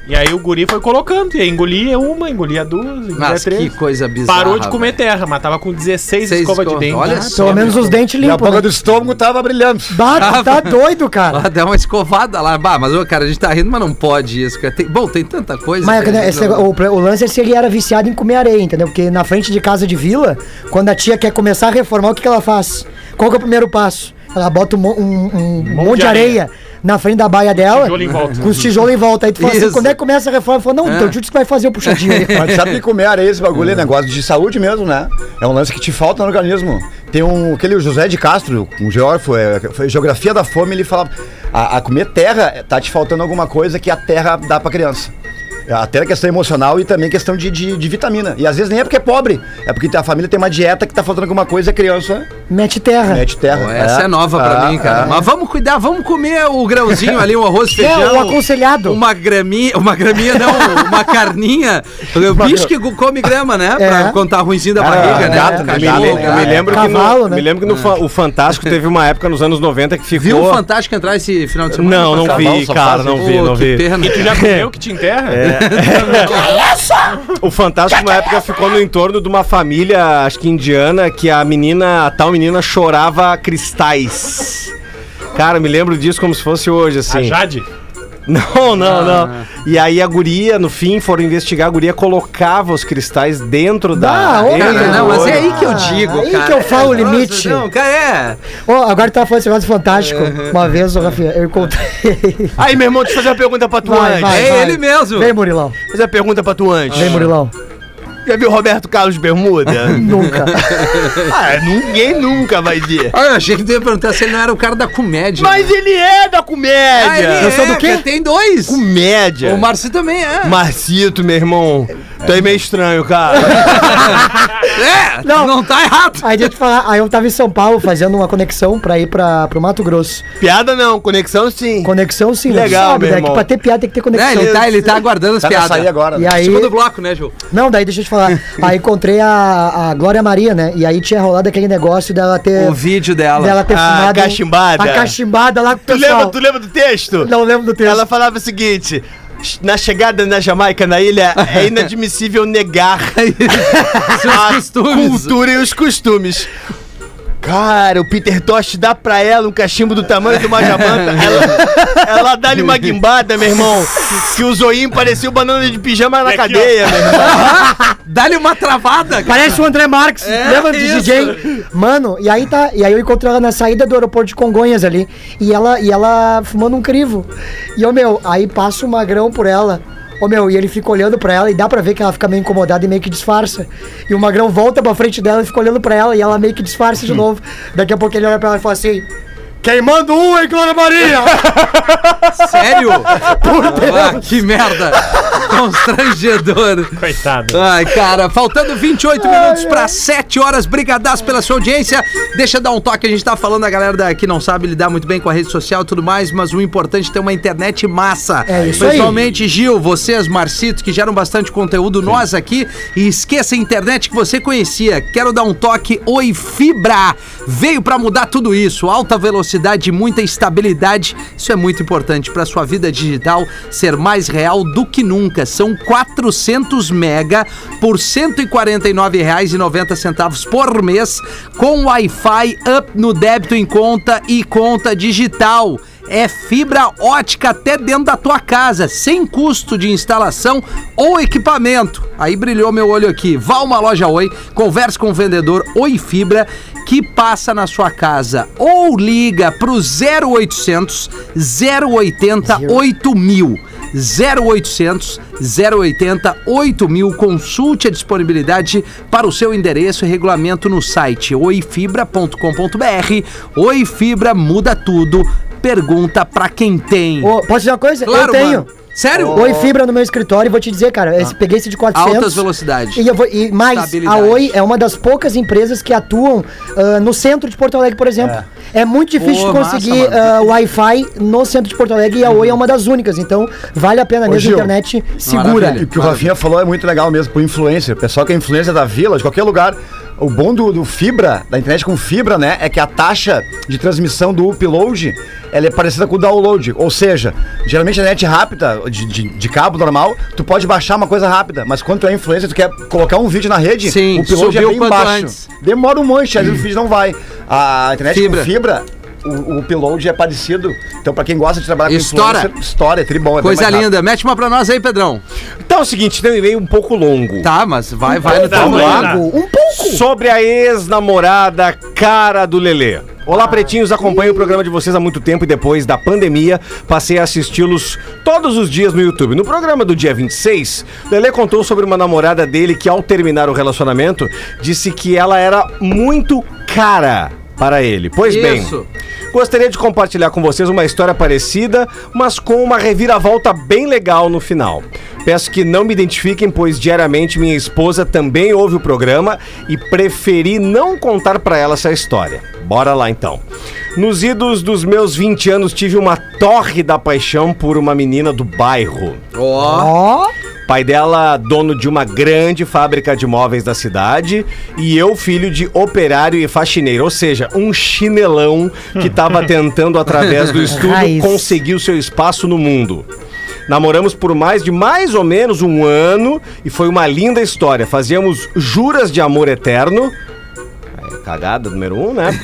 E aí o guri foi colocando, e aí engolia uma, engolia duas, engolia Mas três. que coisa bizarra. Parou de comer velho. terra, mas tava com 16 Seis escovas de escovas. dente. Olha Ah, só, Pelo menos os dentes E a limpos. boca Né? do estômago tava brilhando. Bah, tu tá doido, cara. Ah, dá uma escovada lá. Bah, mas, cara, a gente tá rindo, mas não pode isso. Cara. Tem- bom, tem tanta coisa. Mas a né, gente esse não- o, o lance é se ele era viciado em comer areia, entendeu? Porque na frente de casa de vila, quando a tia quer começar a reformar, o que, que ela faz? Qual que é o primeiro passo? Ela bota um, um- um monte, de areia, na frente da baia dela. Tijolo em volta. Com os tijolos em volta. Aí tu fala assim, quando é que começa a reforma? Fala, não, então o tio disse que vai fazer o puxadinho aí. Mas sabe que comer areia, esse bagulho é negócio de saúde mesmo, né? É um lance que te falta no organismo. Tem um, aquele José de Castro, um geógrafo, é, foi Geografia da Fome, ele falava, a, a comer terra é, tá te faltando alguma coisa que a terra dá pra criança. É, Até a questão emocional e também questão de, de, de vitamina. E às vezes nem é porque é pobre, é porque a família tem uma dieta que tá faltando alguma coisa e a criança Mete terra. mete terra. Pô, essa é, nova pra é, mim, cara. é. Mas vamos cuidar, vamos comer o grãozinho ali, o arroz e É, feijão. o aconselhado. Uma graminha, uma graminha não, uma carninha. O bicho que come grama, né? Pra É. contar ruimzinho da Cara, barriga, né? gato, Eu me, Cachorro, le- eu me lembro Cavalo, que no, né? me lembro que no fa- o Fantástico teve uma época nos anos 90 que ficou. Viu o Fantástico entrar esse final de semana? Não, não Cavalo, vi, cara, não vi, não vi. E tu já comeu que te enterra? O Fantástico, uma época, ficou no entorno de uma família, acho que indiana, que a menina, a tal menina chorava cristais. Cara, me lembro disso como se fosse hoje, A assim. Jade? Não, não, não. E aí a guria, no fim, foram investigar, a guria colocava os cristais dentro da. Ah, ô, Cara, não, mas é aí que eu digo, Aí cara. que eu falo o Nossa, limite. Não, cara, é. Ó, agora tu tava falando esse negócio fantástico. Uma vez, ô, Rafinha, eu encontrei. Aí, meu irmão, deixa eu fazer uma pergunta pra tu Vai, antes. vai, É vai. ele mesmo. Vem, Murilão. Fazer uma pergunta pra tu antes. Vem, Murilão. Já viu Roberto Carlos Bermuda? Nunca. ah, ninguém nunca vai ver. Ah, eu achei que tu ia perguntar se ele não era o cara da comédia. Mas ele é da comédia. Ah, ele Eu sou do é, quê? Tem dois. Comédia. O Marci também é. Marcito, meu irmão. Tu é meio estranho, cara. É, Não. não, tá errado. Aí deixa eu te falar, aí eu tava em São Paulo fazendo uma conexão pra ir pra, pro Mato Grosso. Piada não, conexão sim. Conexão sim, né? Legal, sabe, meu né? irmão. Que pra ter piada tem que ter É, conexão. ele, tá, ele tá aguardando as Tá piadas. sair agora. E né? aí, Segundo bloco, né, Ju? não, daí deixa eu te falar. aí encontrei a, a Glória Maria, né? E aí tinha rolado aquele negócio dela ter. O vídeo dela. Dela ter A filmado. cachimbada. A cachimbada lá com o Tu pessoal. lembra, tu lembra do texto? Não lembro do texto. Ela falava o seguinte: na chegada na Jamaica, na ilha, é inadmissível negar a cultura e os costumes. Cara, o Peter Tosh dá pra ela um cachimbo do tamanho de uma. Ela, ela dá-lhe uma guimbada, meu irmão. Que o zoinho parecia o banana de pijama na cadeia, meu irmão. Dá-lhe uma travada. cara. Parece o André Marques, É, lembra do isso. DJ? Mano, e aí tá, e aí eu encontrei ela na saída do aeroporto de Congonhas ali, e ela e ela fumando um crivo. E ô meu, aí passa o magrão por ela. Ô meu, e ele fica olhando pra ela e dá pra ver que ela fica meio incomodada e meio que disfarça. E o magrão volta pra frente dela e fica olhando pra ela e ela meio que disfarça de novo. Daqui a pouco ele olha pra ela e fala assim: Queimando um, hein, Glória Maria? Sério? Ah, que merda. Constrangedor. Coitado. Ai, cara, faltando 28 minutos para 7 horas. Brigadaço pela sua audiência. Deixa eu dar um toque. A gente tá falando, a galera da- que não sabe lidar muito bem com a rede social e tudo mais, mas o importante é ter uma internet massa. É isso aí. Principalmente, Gil, vocês, Marcito, que geram bastante conteúdo, nós aqui. E esqueça a internet que você conhecia. Quero dar um toque. Oi, Fibra. Veio para mudar tudo isso. Alta velocidade e muita estabilidade. Isso é muito importante para sua vida digital ser mais real do que nunca. São 400 mega por R$ 149,90 por mês com Wi-Fi up no débito em conta e conta digital. É fibra ótica até dentro da tua casa, sem custo de instalação ou equipamento. Aí brilhou meu olho aqui. Vá uma loja Oi, converse com o vendedor Oi Fibra que passa na sua casa ou liga pro 0800 080 8000. 0800 080 8000. Consulte a disponibilidade para o seu endereço e regulamento no site oifibra.com.br. Oi Fibra muda tudo. Pergunta pra quem tem. Ô, posso dizer uma coisa? Claro, eu tenho. mano. Sério? Oi Fibra no meu escritório e vou te dizer, cara, esse, peguei esse de 400. Altas velocidades. E, eu vou, e mais, a. Oi é uma das poucas empresas que atuam ah, no centro de Porto Alegre, por exemplo. É, muito difícil massa, conseguir ah, Wi-Fi no centro de Porto Alegre e a Oi é uma das únicas. Então, vale a pena mesmo Gil, internet segura. maravilha. E o que o Rafinha falou é muito legal mesmo, pro influencer. O pessoal que é influencer da vila, de qualquer lugar. O bom do, do fibra, da internet com fibra, né, é que a taxa de transmissão do upload, ela é parecida com o download. Ou seja, geralmente a net rápida, de, de, de cabo normal, tu pode baixar uma coisa rápida. Mas quando tu é influencer, tu quer colocar um vídeo na rede, Sim, o upload é bem baixo. antes. Demora um monte, às vezes o vídeo não vai. A internet Fibra. com fibra... O, o upload é parecido. Então, pra quem gosta de trabalhar com influencer, história, é tribom. É bem Coisa linda. Mete uma pra nós aí, Pedrão. Então é o seguinte, tem um e-mail um pouco longo. Tá, mas vai, vai no Tá, teu lado. lá. Um pouco. Sobre a ex-namorada cara do Lelê. Olá, pretinhos, acompanho o programa de vocês há muito tempo e depois da pandemia passei a assisti-los todos os dias no YouTube. No programa do dia 26, Lelê contou sobre uma namorada dele que, ao terminar o relacionamento, disse que ela era muito cara para ele. Pois bem, Isso. Gostaria de compartilhar com vocês uma história parecida, mas com uma reviravolta bem legal no final. Peço que não me identifiquem, pois diariamente minha esposa também ouve o programa e preferi não contar pra ela essa história. Bora lá então. Nos idos dos meus 20 anos tive uma torre da paixão por uma menina do bairro. Ó. Ó, Pai dela, dono de uma grande fábrica de móveis da cidade, e eu, filho de operário e faxineiro, ou seja, um chinelão que estava tentando, através do estudo, Raiz. conseguir o seu espaço no mundo. Namoramos por mais de mais ou menos um ano e foi uma linda história. Fazíamos juras de amor eterno. Cagada número um, né?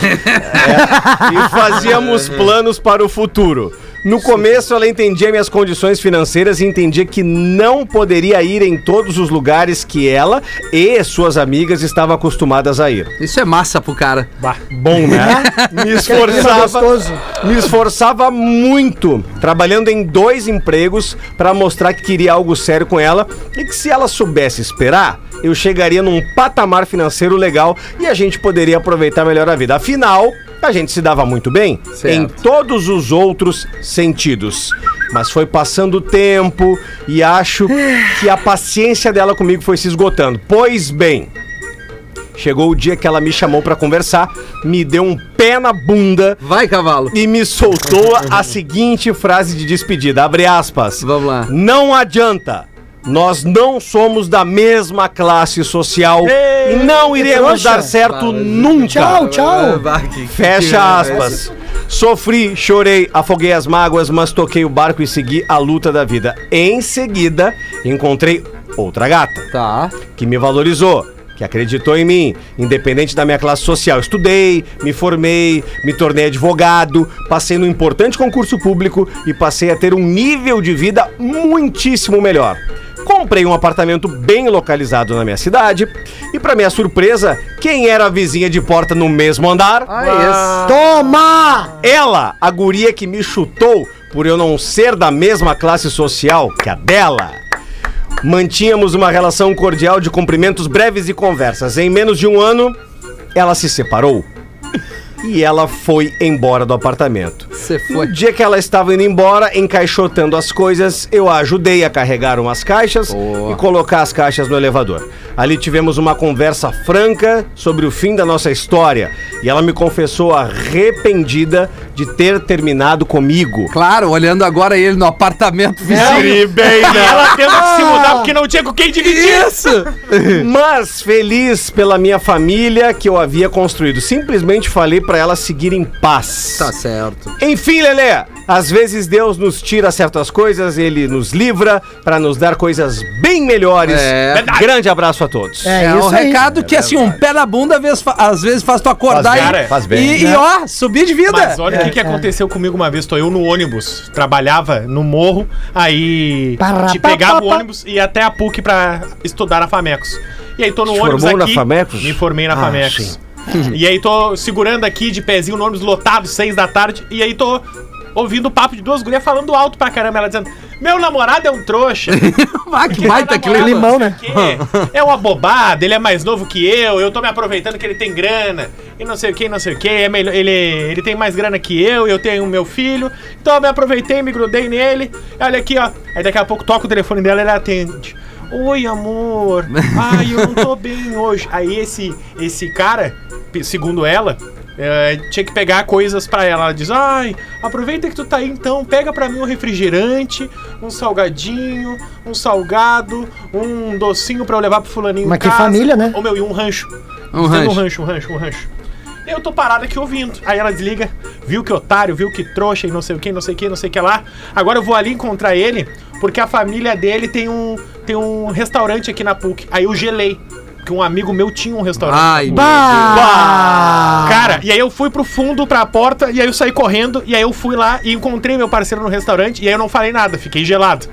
É, e fazíamos planos para o futuro. No começo, ela entendia minhas condições financeiras e entendia que não poderia ir em todos os lugares que ela e suas amigas estavam acostumadas a ir. Isso é massa pro cara. Bom, né? Me esforçava, me esforçava muito, trabalhando em dois empregos para mostrar que queria algo sério com ela e que se ela soubesse esperar, eu chegaria num patamar financeiro legal e a gente poderia aproveitar melhor a vida. Afinal, a gente se dava muito bem Certo. em todos os outros sentidos. Mas foi passando o tempo e acho que a paciência dela comigo foi se esgotando. Pois bem, chegou o dia que ela me chamou pra conversar, me deu um pé na bunda Vai, cavalo. e me soltou a seguinte frase de despedida, abre aspas. Vamos lá. Não adianta. Nós não somos da mesma classe social e não iremos dar certo nunca. Tchau, tchau. Fecha aspas. Sofri, chorei, afoguei as mágoas, mas toquei o barco e segui a luta da vida. Em seguida, encontrei outra gata Tá. que me valorizou, que acreditou em mim, independente da minha classe social. Estudei, me formei, me tornei advogado, passei no importante concurso público e passei a ter um nível de vida muitíssimo melhor. Comprei um apartamento bem localizado na minha cidade e, para minha surpresa, quem era a vizinha de porta no mesmo andar? Ah, Toma! Ela, a guria que me chutou por eu não ser da mesma classe social que a dela. Mantínhamos uma relação cordial de cumprimentos breves e conversas. Em menos de um ano, ela se separou. E ela foi embora do apartamento. Você No foi. dia que ela estava indo embora, encaixotando as coisas, eu a ajudei a carregar umas caixas Boa. e colocar as caixas no elevador. Ali tivemos uma conversa franca sobre o fim da nossa história e ela me confessou arrependida de ter terminado comigo. Claro, olhando agora ele no apartamento vizinho. bem, E ela tendo que se mudar porque não tinha com quem dividir. Isso! Mas feliz pela minha família que eu havia construído. Simplesmente falei pra ela seguir em paz. Tá certo. Enfim, Lelê, às vezes Deus nos tira certas coisas, ele nos livra pra nos dar coisas bem melhores. É. Grande abraço a todos. É, É, isso um aí. recado que, assim, um pé na bunda às vezes, fa- às vezes faz tu acordar Faz e, faz bem. e, e, ó, subir de vida. Mas olha o que, que aconteceu comigo uma vez. Tô eu no ônibus, trabalhava no morro, aí Pará, te pá, pegava pá, o pá. ônibus e ia até a PUC pra estudar na Famecos. E aí tô no Te ônibus formou na aqui. Famecos? Me formei na Ah, Famecos. sim. E aí tô segurando aqui de pezinho no ônibus lotado, seis da tarde. E aí tô ouvindo o papo de duas gurias falando alto pra caramba. Ela dizendo: Meu namorado é um trouxa. Ah, que baita clima. namorado Limão, né? É uma bobada, ele é mais novo que eu, eu tô me aproveitando que ele tem grana, e não sei o que, não sei o que, é melhor, ele, ele tem mais grana que eu, eu tenho meu filho, então eu me aproveitei, me grudei nele, olha aqui, ó. Aí daqui a pouco toca o telefone dela e ela atende. Oi, amor. Ai, eu não tô bem hoje. Aí esse, esse cara, segundo ela, é, tinha que pegar coisas pra ela. Ela diz: Ai, aproveita que tu tá aí então, pega pra mim um refrigerante, um salgadinho, um salgado, um docinho pra eu levar pro fulaninho. Mas em que casa. família, né? Ô meu, e um rancho. Um rancho. Um rancho, um rancho, um rancho. E eu tô parado aqui ouvindo. Aí ela desliga, viu que otário, viu que trouxa e não sei o que, não sei o que, não sei o que lá. Agora eu vou ali encontrar ele, porque a família dele tem um, tem um restaurante aqui na PUC. Aí eu gelei, que um amigo meu tinha um restaurante. Ai, Bah! Cara, e aí eu fui pro fundo, pra porta, e aí eu saí correndo, e aí eu fui lá e encontrei meu parceiro no restaurante, e aí eu não falei nada, fiquei gelado.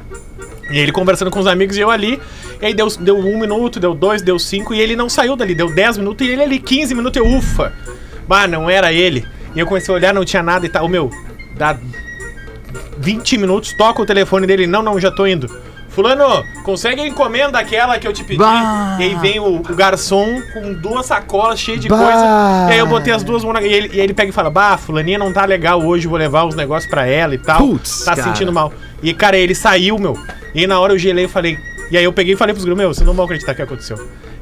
E ele conversando com os amigos e eu ali, e aí deu, deu um minuto, deu dois, deu cinco, e ele não saiu dali, deu dez minutos, e ele ali, 15 minutos, eu, ufa! Bah, não era ele. E eu comecei a olhar, não tinha nada e tal. Ô meu, dá 20 minutos, toca o telefone dele, não, não, já tô indo. Fulano, consegue a encomenda aquela que eu te pedi? Bah. E aí vem o, o garçom com duas sacolas cheias de Bah. coisa. E aí eu botei as duas mãos na... E ele, e ele pega e fala, bah, fulaninha não tá legal hoje, vou levar os negócios pra ela e tal. Putz, tá cara. sentindo mal. E, cara, ele saiu, meu. E aí, na hora eu gelei e falei... E aí eu peguei e falei pros grupos, meu, vocês não vão acreditar o que aconteceu.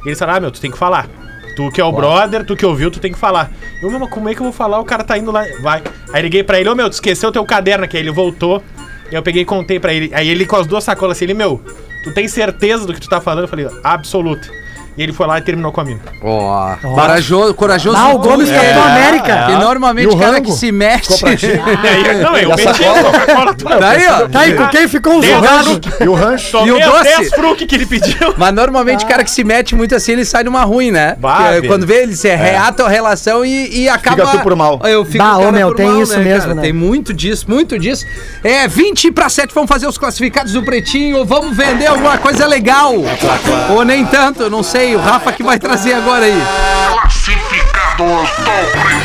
E eles falaram, ah, meu, tu tem que falar. Tu que é o brother, tu que ouviu, tu tem que falar. Eu, meu, mas como é que eu vou falar? O cara tá indo lá. Vai. Aí liguei pra ele, ô meu, tu esqueceu teu caderno aqui. Aí ele voltou. Eu peguei e contei pra ele. Aí ele com as duas sacolas assim, ele, meu, tu tem certeza do que tu tá falando? Eu falei, absoluta. E ele foi lá e terminou com a mina. Ó, corajoso, corajoso. Ah, o Gomes Capitão é. América. Que normalmente E o o cara rango? que se mexe. E aí, não, eu E meti a sacola? Coca-Cola toda. Tá aí, ó. Tá aí, com quem ficou os Tem ranchos? E o rancho? Tomei E o as doce? 10 fruque que ele pediu. Mas normalmente o cara que se mete muito assim, ele sai numa ruim, né? Bah, quando vê, ele se reata a relação e, e acaba. tu por mal. Eu fico Bah, o cara ô, meu, por tem isso mesmo, né? Tem muito disso, muito disso. É, 20 para 7, vamos fazer os classificados do Pretinho, vamos vender alguma coisa legal. Ou nem tanto, não sei. O Rafa que vai trazer agora aí.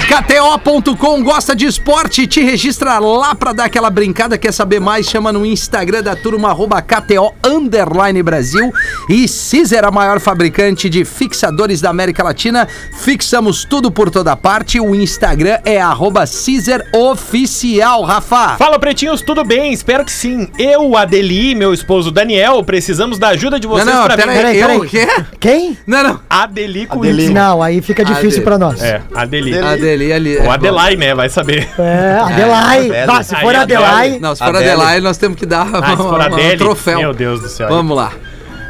KTO.com gosta de esporte, te registra lá pra dar aquela brincada, quer saber mais? Chama no Instagram da turma, arroba KTO Underline Brasil e Cizer, a maior fabricante de fixadores da América Latina. Fixamos tudo por toda parte, o Instagram é arroba Cizer Oficial, Rafa. Fala, pretinhos, tudo bem? Espero que sim. Eu, Adeli e meu esposo Daniel precisamos da ajuda de Não, vocês não, pra pera vender. aí, Peraí, eu quê? Quem? Não, não. Adeli com Adeli. Não, aí fica difícil pra nós. É, Adeli. Adeli ali. Ou Adelai, né? Vai saber. É, Adelai. Ah, se for Adelai. Não, se for. Adelaide, nós temos que dar Ah, uma- Adele, um troféu. Meu Deus do céu. Vamos lá.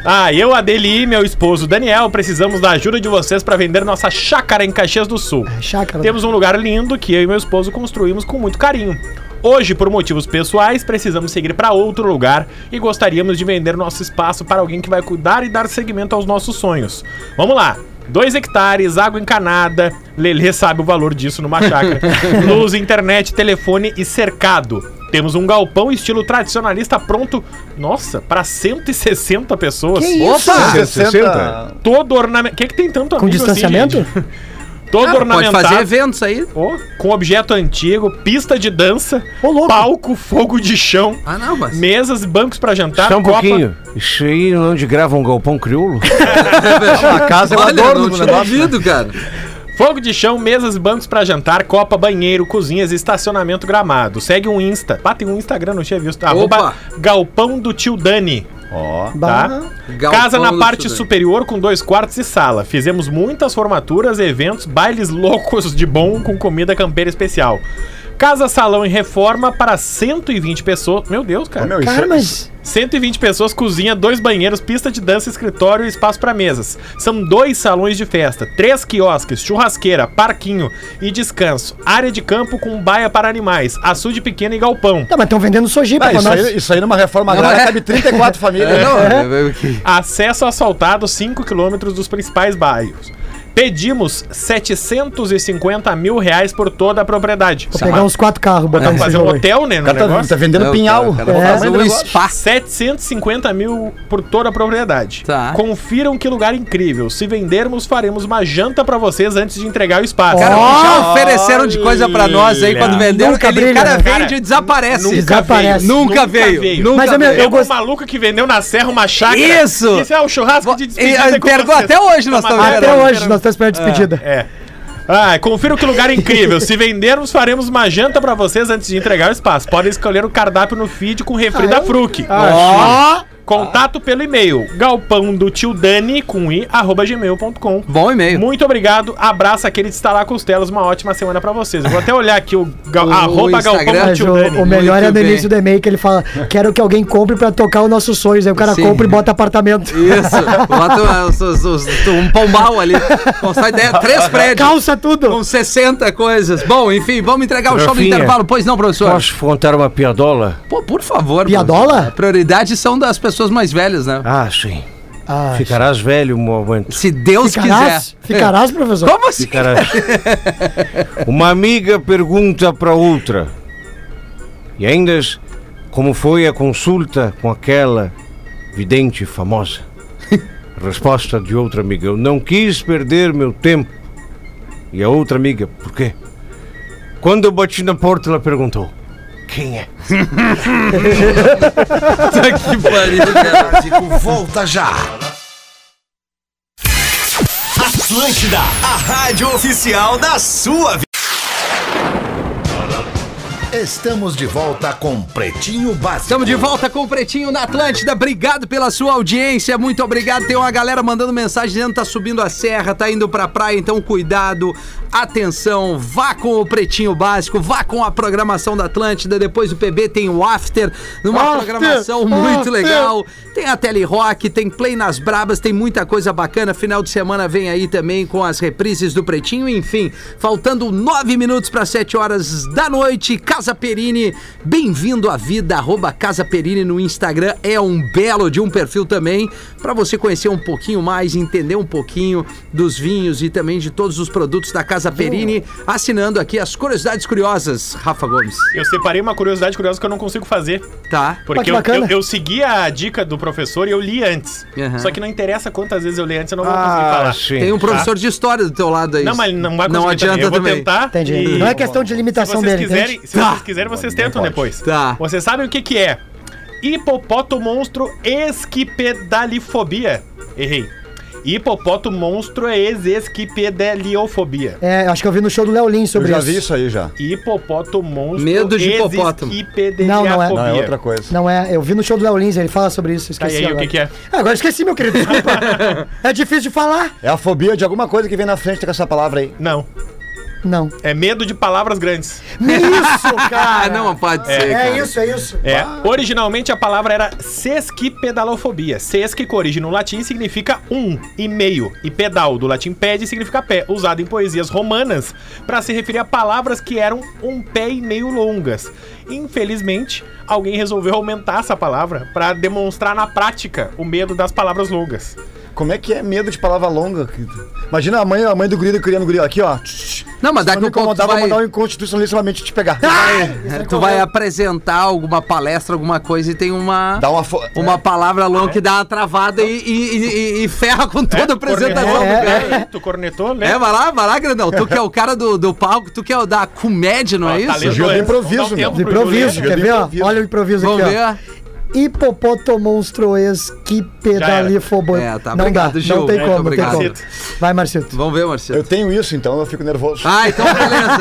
Ah, eu, Adeli e meu esposo Daniel precisamos da ajuda de vocês pra vender nossa chácara em Caxias do Sul. Chácara. Temos um lugar lindo que eu e meu esposo construímos com muito carinho. Hoje, por motivos pessoais, precisamos seguir para outro lugar e gostaríamos de vender nosso espaço para alguém que vai cuidar e dar seguimento aos nossos sonhos. Vamos lá. Dois hectares, água encanada. Lelê sabe o valor disso numa chácara. Luz, internet, telefone e cercado. Temos um galpão estilo tradicionalista pronto, nossa, para 160 pessoas. Que isso? Opa! 60. Todo ornamento. O que, que tem tanto Com amigo assim, Todo pode ornamentado. fazer eventos aí. Ó, com objeto antigo, pista de dança, louco. palco, fogo de chão, Ah, não, mas. mesas e bancos pra jantar, Só um pouquinho. Isso aí onde grava um galpão crioulo? A casa é um adorno não tinha negócio. ouvido, cara. fogo de chão, mesas e bancos pra jantar, copa, banheiro, cozinhas e estacionamento gramado. Segue um Insta. Ah, tem um Instagram, não tinha visto. Arroba Galpão do Tio Dani. Ó. Tá? Galpão Casa na do parte superior com dois quartos e sala. Fizemos muitas formaturas, eventos, bailes loucos de bom com comida campeira especial. Casa salão em reforma para 120 pessoas. Meu Deus, cara. Ô, meu, Cara, é- mas. 120 pessoas, cozinha, dois banheiros, pista de dança, escritório e espaço para mesas. São dois salões de festa, três quiosques, churrasqueira, parquinho e descanso. Área de campo com baia para animais, açude pequeno e galpão. Tá, mas estão vendendo sojipa Ah, isso, nós. aí, isso aí numa reforma Não agrária é. cabe 34 famílias. Não, é, é, que- Acesso asfaltado 5 quilômetros dos principais bairros. Pedimos 750 mil reais por toda a propriedade. Vou pegar uns quatro carros, botar Vamos nesse fazer um hotel, né, O no cara tá, negócio? tá vendendo Não, pinhal. cara, o cara É. fazer um spa. 750 mil por toda a propriedade. Tá. Confiram que lugar incrível. Se vendermos, faremos uma janta pra vocês antes de entregar o espaço. Cara, Ó, já ofereceram de coisa pra nós aí quando venderam. Nunca ele, brilha, cara né? vende Cara, e desaparece. nunca Desaparece. veio. Nunca veio. Nunca Mas, veio. eu Tem um gost- maluco que vendeu na serra uma chácara. Isso! Isso é o churrasco de despedida. até hoje nós estamos até hoje, nós estamos esperando a despedida. É. Ah, confira que lugar incrível. Se vendermos, faremos uma janta pra vocês antes de entregar o espaço. Podem escolher o cardápio no feed com refri da Fruc. Ó, Contato pelo e-mail galpão do tio Dani com i arroba gmail.com. Bom e-mail. Muito obrigado. Abraço aquele de Estalar Costelas. Uma ótima semana pra vocês. Eu vou até olhar aqui o, ga, O arroba Instagram. galpão do tio o, Dani. o melhor é Muito no bem. início do e-mail que ele fala: quero que alguém compre pra tocar os nossos sonhos. Aí o cara Sim. compra e bota apartamento. Isso. Bota os- os- os- um pombal ali. Constrói ideia, três prédios. Calça tudo. Com 60 coisas. Bom, enfim, vamos entregar o show do Rafinha, intervalo. Pois não, professor? Posso contar uma piadola? Pô, por favor. Piadola? professor. A prioridade são das pessoas mais velhas, né? Ah, sim. Ah, Ficarás velho um momento. Se Deus ficarás? quiser. Ficarás, professor? Como assim? Ficarás. Uma amiga pergunta para outra. E ainda como foi a consulta com aquela vidente famosa? Resposta de outra amiga: Eu não quis perder meu tempo. E a outra amiga: Por quê? Quando eu bati na porta, ela perguntou: Quem é? que pariu, cara. Volta já. Atlântida, a rádio oficial da sua vida. Estamos de volta com Pretinho Básico. Estamos de volta com o Pretinho na Atlântida. Obrigado pela sua audiência. Muito obrigado. Tem uma galera mandando mensagem dizendo que tá subindo a serra, tá indo pra praia, então cuidado. Atenção, vá com o Pretinho Básico, vá com a programação da Atlântida, depois do PB tem o After, numa After, programação muito After. legal. Tem a Tele Rock, tem Play nas Brabas, tem muita coisa bacana. Final de semana vem aí também com as reprises do Pretinho. Enfim, faltando nove minutos para sete horas da noite. Casa Perini, bem-vindo à vida. Arroba Casa Perini no Instagram. É um belo de um perfil também para você conhecer um pouquinho mais, entender um pouquinho dos vinhos e também de todos os produtos da Casa Perini. Assinando aqui as curiosidades curiosas, Rafa Gomes. Eu separei uma curiosidade curiosa que eu não consigo fazer. Tá? Pô, Porque que eu, bacana. eu, eu segui a dica do professor e eu li antes. Aham. Só que não interessa quantas vezes eu li antes, eu não vou Ah, conseguir falar. sim. Tem um professor de história do teu lado aí. Não, mas não vai Não conseguir adianta também. Eu vou também. tentar. Entendi. e- Não é questão de Se limitação vocês dele, quiserem, entende? se Tá. vocês quiserem, vocês tentam depois. Tá. Vocês sabem o que que é? Hipopótomonstro esquipedalifobia. Errei. Hipopotomonstro esquipedaliofobia. É, acho que eu vi no show do Léo Lins Eu sobre já isso. vi isso aí já. Hipopotomonstro Medo de hipopótamo. Não, não é. Não, é outra coisa. Não é, eu vi no show do Léo Lins, ele fala sobre isso, Tá, e esqueci aí, o agora. que que é? Ah, agora esqueci, meu querido, desculpa. é difícil de falar? É a fobia de alguma coisa que vem na frente com essa palavra aí. Não. Não. É medo de palavras grandes. Isso, Ah, cara! não pode ser. É cara. isso, é isso. É, originalmente a palavra era sesquipedalofobia. Sesqui, que origem no latim, significa um e meio. E pedal, do latim pede, significa pé, usado em poesias romanas para se referir a palavras que eram um pé e meio longas. Infelizmente, alguém resolveu aumentar essa palavra para demonstrar na prática o medo das palavras longas. Como é que é medo de palavra longa? Imagina a mãe, a mãe do guri criando o guri aqui, ó. Não, mas daqui a pouco vou vai, mandar um inconstitucionalmente te pegar. tu vai apresentar alguma palestra, alguma coisa e tem uma, Dá uma fo... uma palavra longa que dá uma travada e, e- e- e ferra com toda a apresentação do É, é, cara. Tu cornetou, né? É, vai lá, vai lá, grandão. Tu que é o cara do, do palco, tu que é o da comédia, não é Ó, isso? Surgiu do antes, improviso, um meu. improviso, né? quer ver, ó? Olha o improviso Vamos aqui, ver. ó. Hipopotomonstro É, tá, Não obrigado, dá, Gil. não tem Muito como, não tem como. Vai, Marcito. Vamos ver, Marcelo. Eu tenho isso, então eu fico nervoso. Ah, então beleza.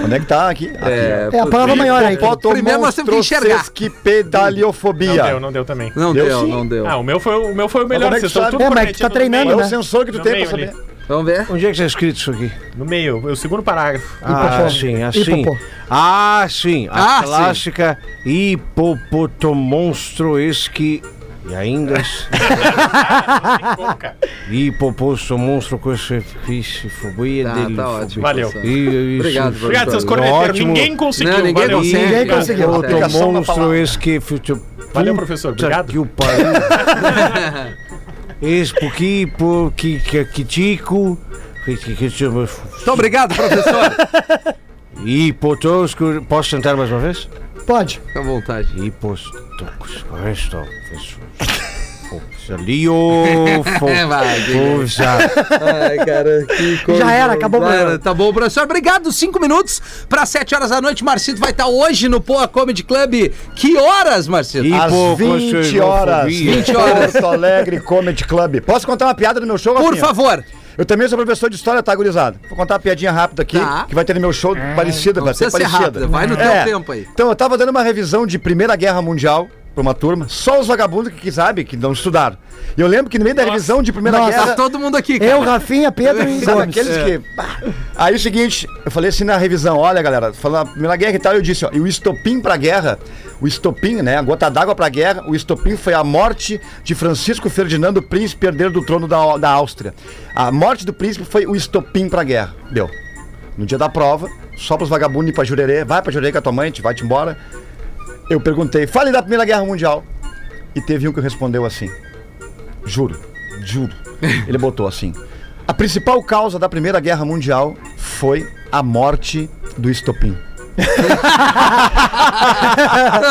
Onde é que tá aqui? Aqui, É, É a palavra maior aí. Primeiro nós temos que enxergar. sesquipedaliofobia. Não deu, não deu também. Não Deu deu, não deu. Ah, o meu foi, o meu foi o melhor. é que Vocês estão tudo É, mas tu tá treinando, meio. É né? o sensor que tu tem pra saber. Vamos ver. Onde é que tá escrito isso aqui? No meio, o segundo parágrafo. Ah, sim, assim. Hipopó. Ah, sim. A Ah, sim. clássica hipopotomonstro esqui... E ainda... Hipoposto monstro com esse fiche fobia Tá, dele. tá ótimo. Valeu. E, Obrigado, isso. Obrigado, seus Ótimo. corneteiros. Ninguém conseguiu. Não, ninguém valeu. consegue. Ninguém conseguiu. Aplicação na Hipopotomonstro palavra. esqui... Valeu, professor. Obrigado. Que o pariu. Esse pouquinho, porque que que tico. que- que- que chama- Muito obrigado, professor. Hipotosco. Posso tentar mais uma vez? Pode. Fica à vontade. Hipostocos. Resto. Lio. É, vai, Ai, cara, que coisa. Já era, acabou o Já programa. Tá bom, professor. Obrigado. Cinco minutos para sete horas da noite. Marcito vai estar hoje no Poa Comedy Club. Que horas, Marcito? Às Hipocoxofobia. 20 horas. 20 horas. Porto Alegre Comedy Club. Posso contar uma piada no meu show, Por Rafinha? favor. Eu também sou professor de história, tá, gurizada? Vou contar uma piadinha rápida aqui, Tá. que vai ter no meu show parecida, não vai ser parecida. rápida, vai no teu tempo aí. Então, eu tava dando uma revisão de Primeira Guerra Mundial pra uma turma, só os vagabundos que, que sabem, que não estudaram. E eu lembro que no meio da revisão de Primeira Nossa, Guerra... Tá todo mundo aqui, cara. Eu, Rafinha, Pedro e Sabe, aqueles que. bah. Aí o seguinte, eu falei assim na revisão, olha galera, falando na Primeira Guerra e tal, eu disse, ó, e o estopim pra guerra, o estopim, né, a gota d'água pra guerra, o estopim foi a morte de Francisco Ferdinando, príncipe herdeiro do trono da, da Áustria. A morte do príncipe foi o estopim pra guerra. Deu. No dia da prova, só pros vagabundos ir pra Jurerê, vai pra Jurerê com a tua mãe, te vai-te embora. Eu perguntei, fale da Primeira Guerra Mundial. E teve um que respondeu assim, juro, juro. Ele botou assim, a principal causa da Primeira Guerra Mundial foi a morte do estopim.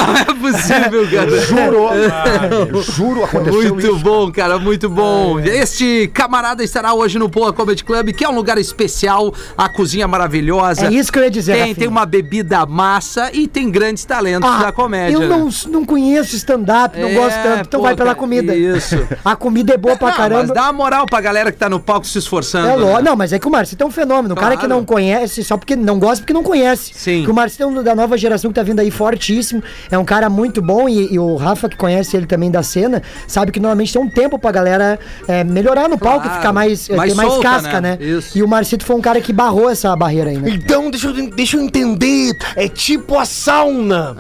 Não é possível, cara. Juro, juro, aconteceu Muito isso. bom, cara, muito bom. Este camarada estará hoje no Poa Comedy Club, que é um lugar especial, a cozinha maravilhosa. É isso que eu ia dizer, Tem, Rafinha. tem uma bebida massa e tem grandes talentos Ah, da comédia. Eu não, não conheço stand-up, não É, gosto tanto, então pô, vai pela comida. isso. A comida é boa pra Não, mas caramba. dá uma moral pra galera que tá no palco se esforçando. É né? lógico. Não, mas é que o Márcio é um fenômeno. O cara que Claro. não conhece, só porque não gosta porque não conhece. Sim. O Marcito é um da nova geração que tá vindo aí fortíssimo. É um cara muito bom e, e o Rafa, que conhece ele também da cena, sabe que normalmente tem um tempo pra galera é, melhorar no palco e Claro. ficar mais, é, Mais ter mais solta, casca, né? né? Isso. E o Marcito foi um cara que barrou essa barreira aí, né? Então, deixa eu, deixa eu entender. É tipo a sauna.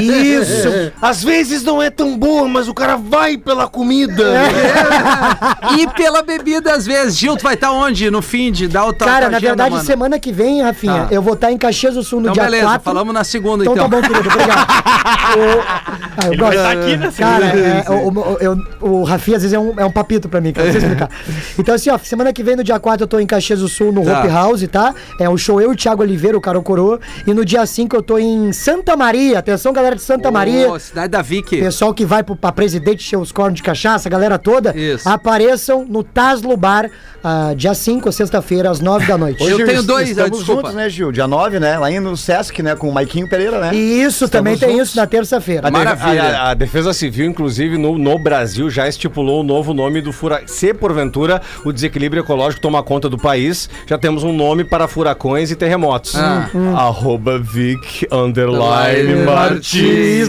Isso. Às vezes não é tão boa, mas o cara vai pela comida. E pela bebida, às vezes. Gil, tu vai estar onde? No fim de dar o Cara, na verdade, mano? semana que vem, Rafinha, Tá. eu vou estar em Caxias do Sul no Então, dia beleza, 4. falamos na segunda, Então, então. tá bom, querido, obrigado. O- Ah, Ele vai estar aqui na Cara, segunda. é, o, o, o Rafinha às vezes é um, é um papito pra mim, cara, não sei explicar. Então, assim, ó, semana que vem, no dia 4, eu tô em Caxias do Sul, no Tá. Hope House, tá? É um show eu e o Thiago Oliveira, o Caro Coroa. E no dia 5 eu tô em Santa Maria. Atenção, galera de Santa Maria. Ô, cidade da Vicky. Pessoal que vai pro, pra presidente encher os cornos de cachaça, a galera toda, Isso. apareçam no Taslo Bar, ah, dia 5, sexta-feira, às 9 da noite. Eu tenho dois, Estamos ah, desculpa. juntos, né, Gil? Dia 9, né? Lá no Sesc, né? Com o Maiquinho Pereira, né? E isso, também tem juntos. isso na terça-feira. A, Maravilha. a- a Defesa Civil, inclusive, no, no Brasil, já estipulou o novo nome do furacão. Se, porventura, o desequilíbrio ecológico tomar conta do país, já temos um nome para furacões e terremotos. Ah. Arroba Vic Underline Martins.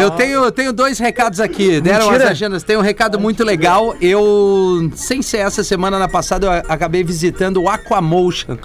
Eu tenho, eu tenho dois recados aqui. Deram Mentira. as agendas. Tem um recado muito legal. Eu, sem ser essa semana, na passada, eu a- acabei visitando o Aquamotion,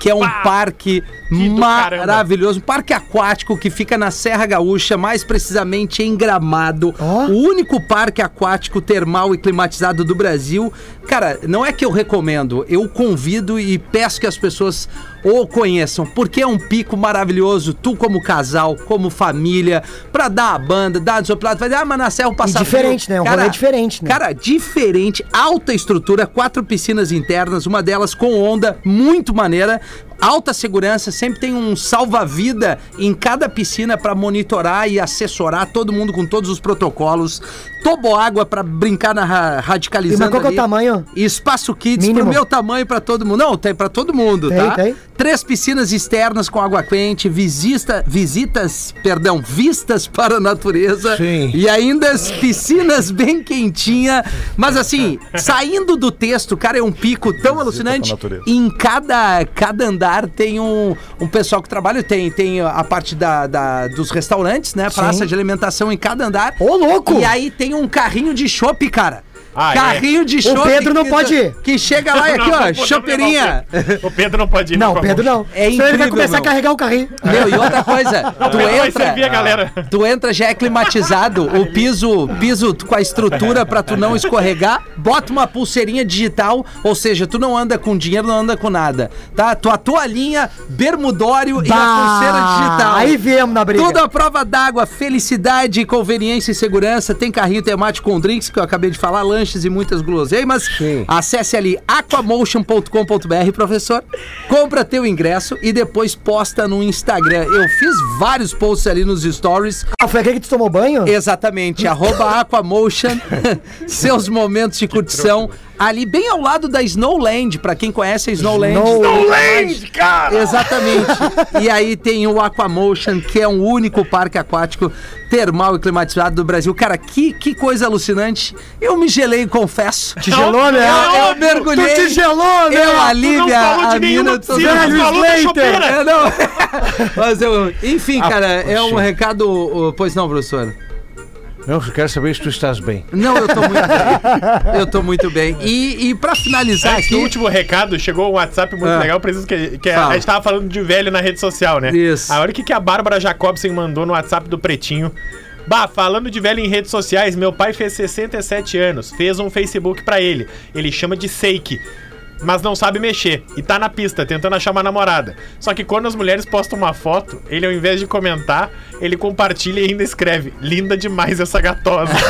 que é um parque que maravilhoso. Um parque aquático que fica na Serra Gaúcha, mais precisamente em Gramado. Ó. O único parque aquático termal e climatizado do Brasil. Cara, não é que eu recomendo, eu convido e peço que as pessoas o conheçam, porque é um pico maravilhoso, tu como casal, como família, pra dar a banda, dar uma desoplada, vai dizer, ah, mas na Serra o passado. diferente, né? Um rolê diferente, né? Cara, diferente, alta estrutura, quatro piscinas internas, uma delas com onda, muito maneira. Alta segurança, sempre tem um salva-vida em cada piscina pra monitorar e assessorar todo mundo com todos os protocolos. Toboágua pra brincar na ra- radicalizando. E mas qual que é o ali. tamanho? Espaço kids Mínimo. pro meu tamanho pra todo mundo. Não, tem pra todo mundo, Tem, tá? tem. Três piscinas externas com água quente, visita, visitas, perdão, vistas para a natureza. Sim. E ainda as piscinas bem quentinha. Mas assim, saindo do texto, cara, é um pico tão alucinante. natureza. Em cada, cada andar tem um, um pessoal que trabalha, tem, tem a parte da, da- dos restaurantes, né? Praça de alimentação em cada andar. Ô, louco! E aí tem um carrinho de chopp, cara. Ah, é? carrinho de chopp. Pedro não que- pode ir. Que chega lá e aqui, Não, não ó, chopeirinha. O Pedro. O não pode ir. Não, no Pedro não. É Senão ele vai incrível, começar meu. a carregar o carrinho. Meu, e outra coisa, tu Pedro vai entra, servir a galera. tu entra já é climatizado, o piso, piso com a estrutura pra tu não escorregar, bota uma pulseirinha digital, ou seja, tu não anda com dinheiro, não anda com nada, tá? Tua toalhinha, bermudório e a Bah, pulseira digital. Aí viemos na briga. Tudo à prova d'água, felicidade, conveniência e segurança. Tem carrinho temático com drinks, que eu acabei de falar, lanches e muitas guloseimas. Acesse ali aquamotion.com.br, professor. Compra teu ingresso e depois posta no Instagram. Eu fiz vários posts ali nos stories. Ah, foi aquele que tu tomou banho? Exatamente, arroba Aquamotion, seus momentos de curtição. Ali bem ao lado da Snowland, pra quem conhece a Snowland. Snowland, cara! Exatamente. E aí tem o Aquamotion, que é um único parque aquático termal e climatizado do Brasil. Cara, que, que coisa alucinante. Eu me gelei, confesso. Te gelou, né? Eu, eu mergulhei. Tu te gelou, né? Eu, a Tu não Lívia, falou de a mina... tu da Slater. É, não. Mas eu... Enfim, cara, é um recado... Pois não, professor? Eu quero saber se tu estás bem. Não, eu tô muito bem. Eu tô muito bem. E, e pra finalizar Antes aqui... último recado, chegou um WhatsApp muito Ah. legal, preciso que, que a gente tava falando de velho na rede social, né? Isso. Aí olha o que, que a Bárbara Jacobsen mandou no WhatsApp do Pretinho. Bah, falando de velho em redes sociais, meu pai fez 67 anos, fez um Facebook pra ele. Ele chama de Seiki. Mas não sabe mexer. E tá na pista, tentando achar uma namorada. Só que quando as mulheres postam uma foto, ele ao invés de comentar, ele compartilha e ainda escreve: Linda demais essa gatosa.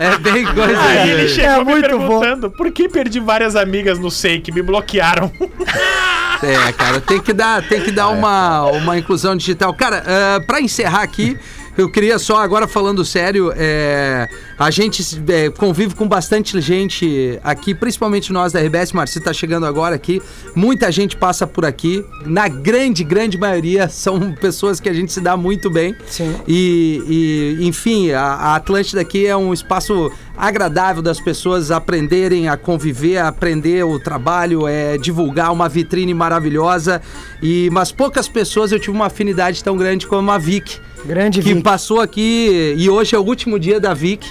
É bem coisa... Aí ele chegou É me muito perguntando por que perdi várias amigas no Sei que me bloquearam. É, cara, tem que dar, tem que dar uma, uma inclusão digital. Cara, uh, pra encerrar aqui, Eu queria só, agora falando sério, é, a gente é, convive com bastante gente aqui, principalmente nós da RBS, Marci tá chegando agora aqui. Muita gente passa por aqui. Na grande, grande maioria são pessoas que a gente se dá muito bem. Sim. E, e, enfim, a, a Atlântida aqui é um espaço agradável das pessoas aprenderem a conviver, a aprender o trabalho, é divulgar uma vitrine maravilhosa. E mas poucas pessoas eu tive uma afinidade tão grande como a Vic, Grande que Vic. passou aqui e hoje é o último dia da Vic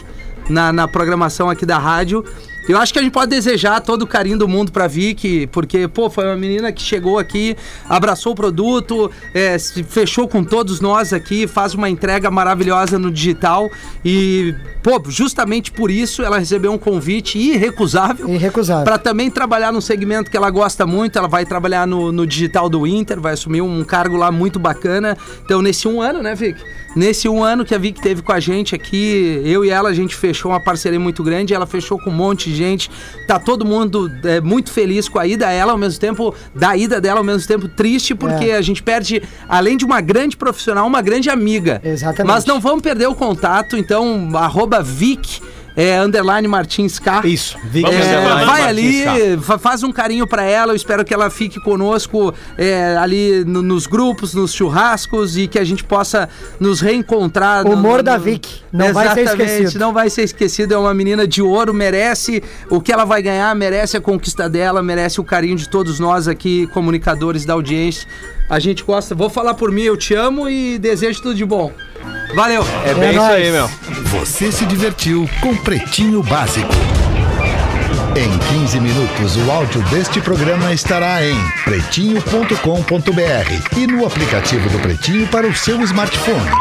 na, na programação aqui da rádio. Eu acho que a gente pode desejar todo o carinho do mundo pra Vicky, porque, pô, foi uma menina que chegou aqui, abraçou o produto, é, se fechou com todos nós aqui, faz uma entrega maravilhosa no digital e, pô, justamente por isso ela recebeu um convite irrecusável Irrecusável. para também trabalhar num segmento que ela gosta muito. Ela vai trabalhar no, no digital do Inter, vai assumir um cargo lá muito bacana. Então, nesse um ano, né, Vic? Nesse um ano que a Vic teve com a gente aqui, eu e ela, a gente fechou uma parceria muito grande. Ela fechou com um monte de gente. Tá todo mundo é, muito feliz com a ida dela, ao mesmo tempo, da ida dela, ao mesmo tempo triste, porque É. a gente perde, além de uma grande profissional, uma grande amiga. Exatamente. Mas não vamos perder o contato, então, arroba Vic. É, underline Martins K. Isso. É, vai ali, fa- faz um carinho pra ela. Eu espero que ela fique conosco é, ali no- nos grupos, nos churrascos e que a gente possa nos reencontrar. no- Humor no- da no- Vic, não vai ser Exatamente, esquecido. Não vai ser esquecido. É uma menina de ouro, merece o que ela vai ganhar, merece a conquista dela, merece o carinho de todos nós aqui, comunicadores da audiência. A gente gosta. Vou falar por mim, eu te amo e desejo tudo de bom. Valeu! É bem isso nóis. aí, meu. Você se divertiu com Pretinho Básico. Em 15 minutos, o áudio deste programa estará em pretinho.com.br e no aplicativo do Pretinho para o seu smartphone.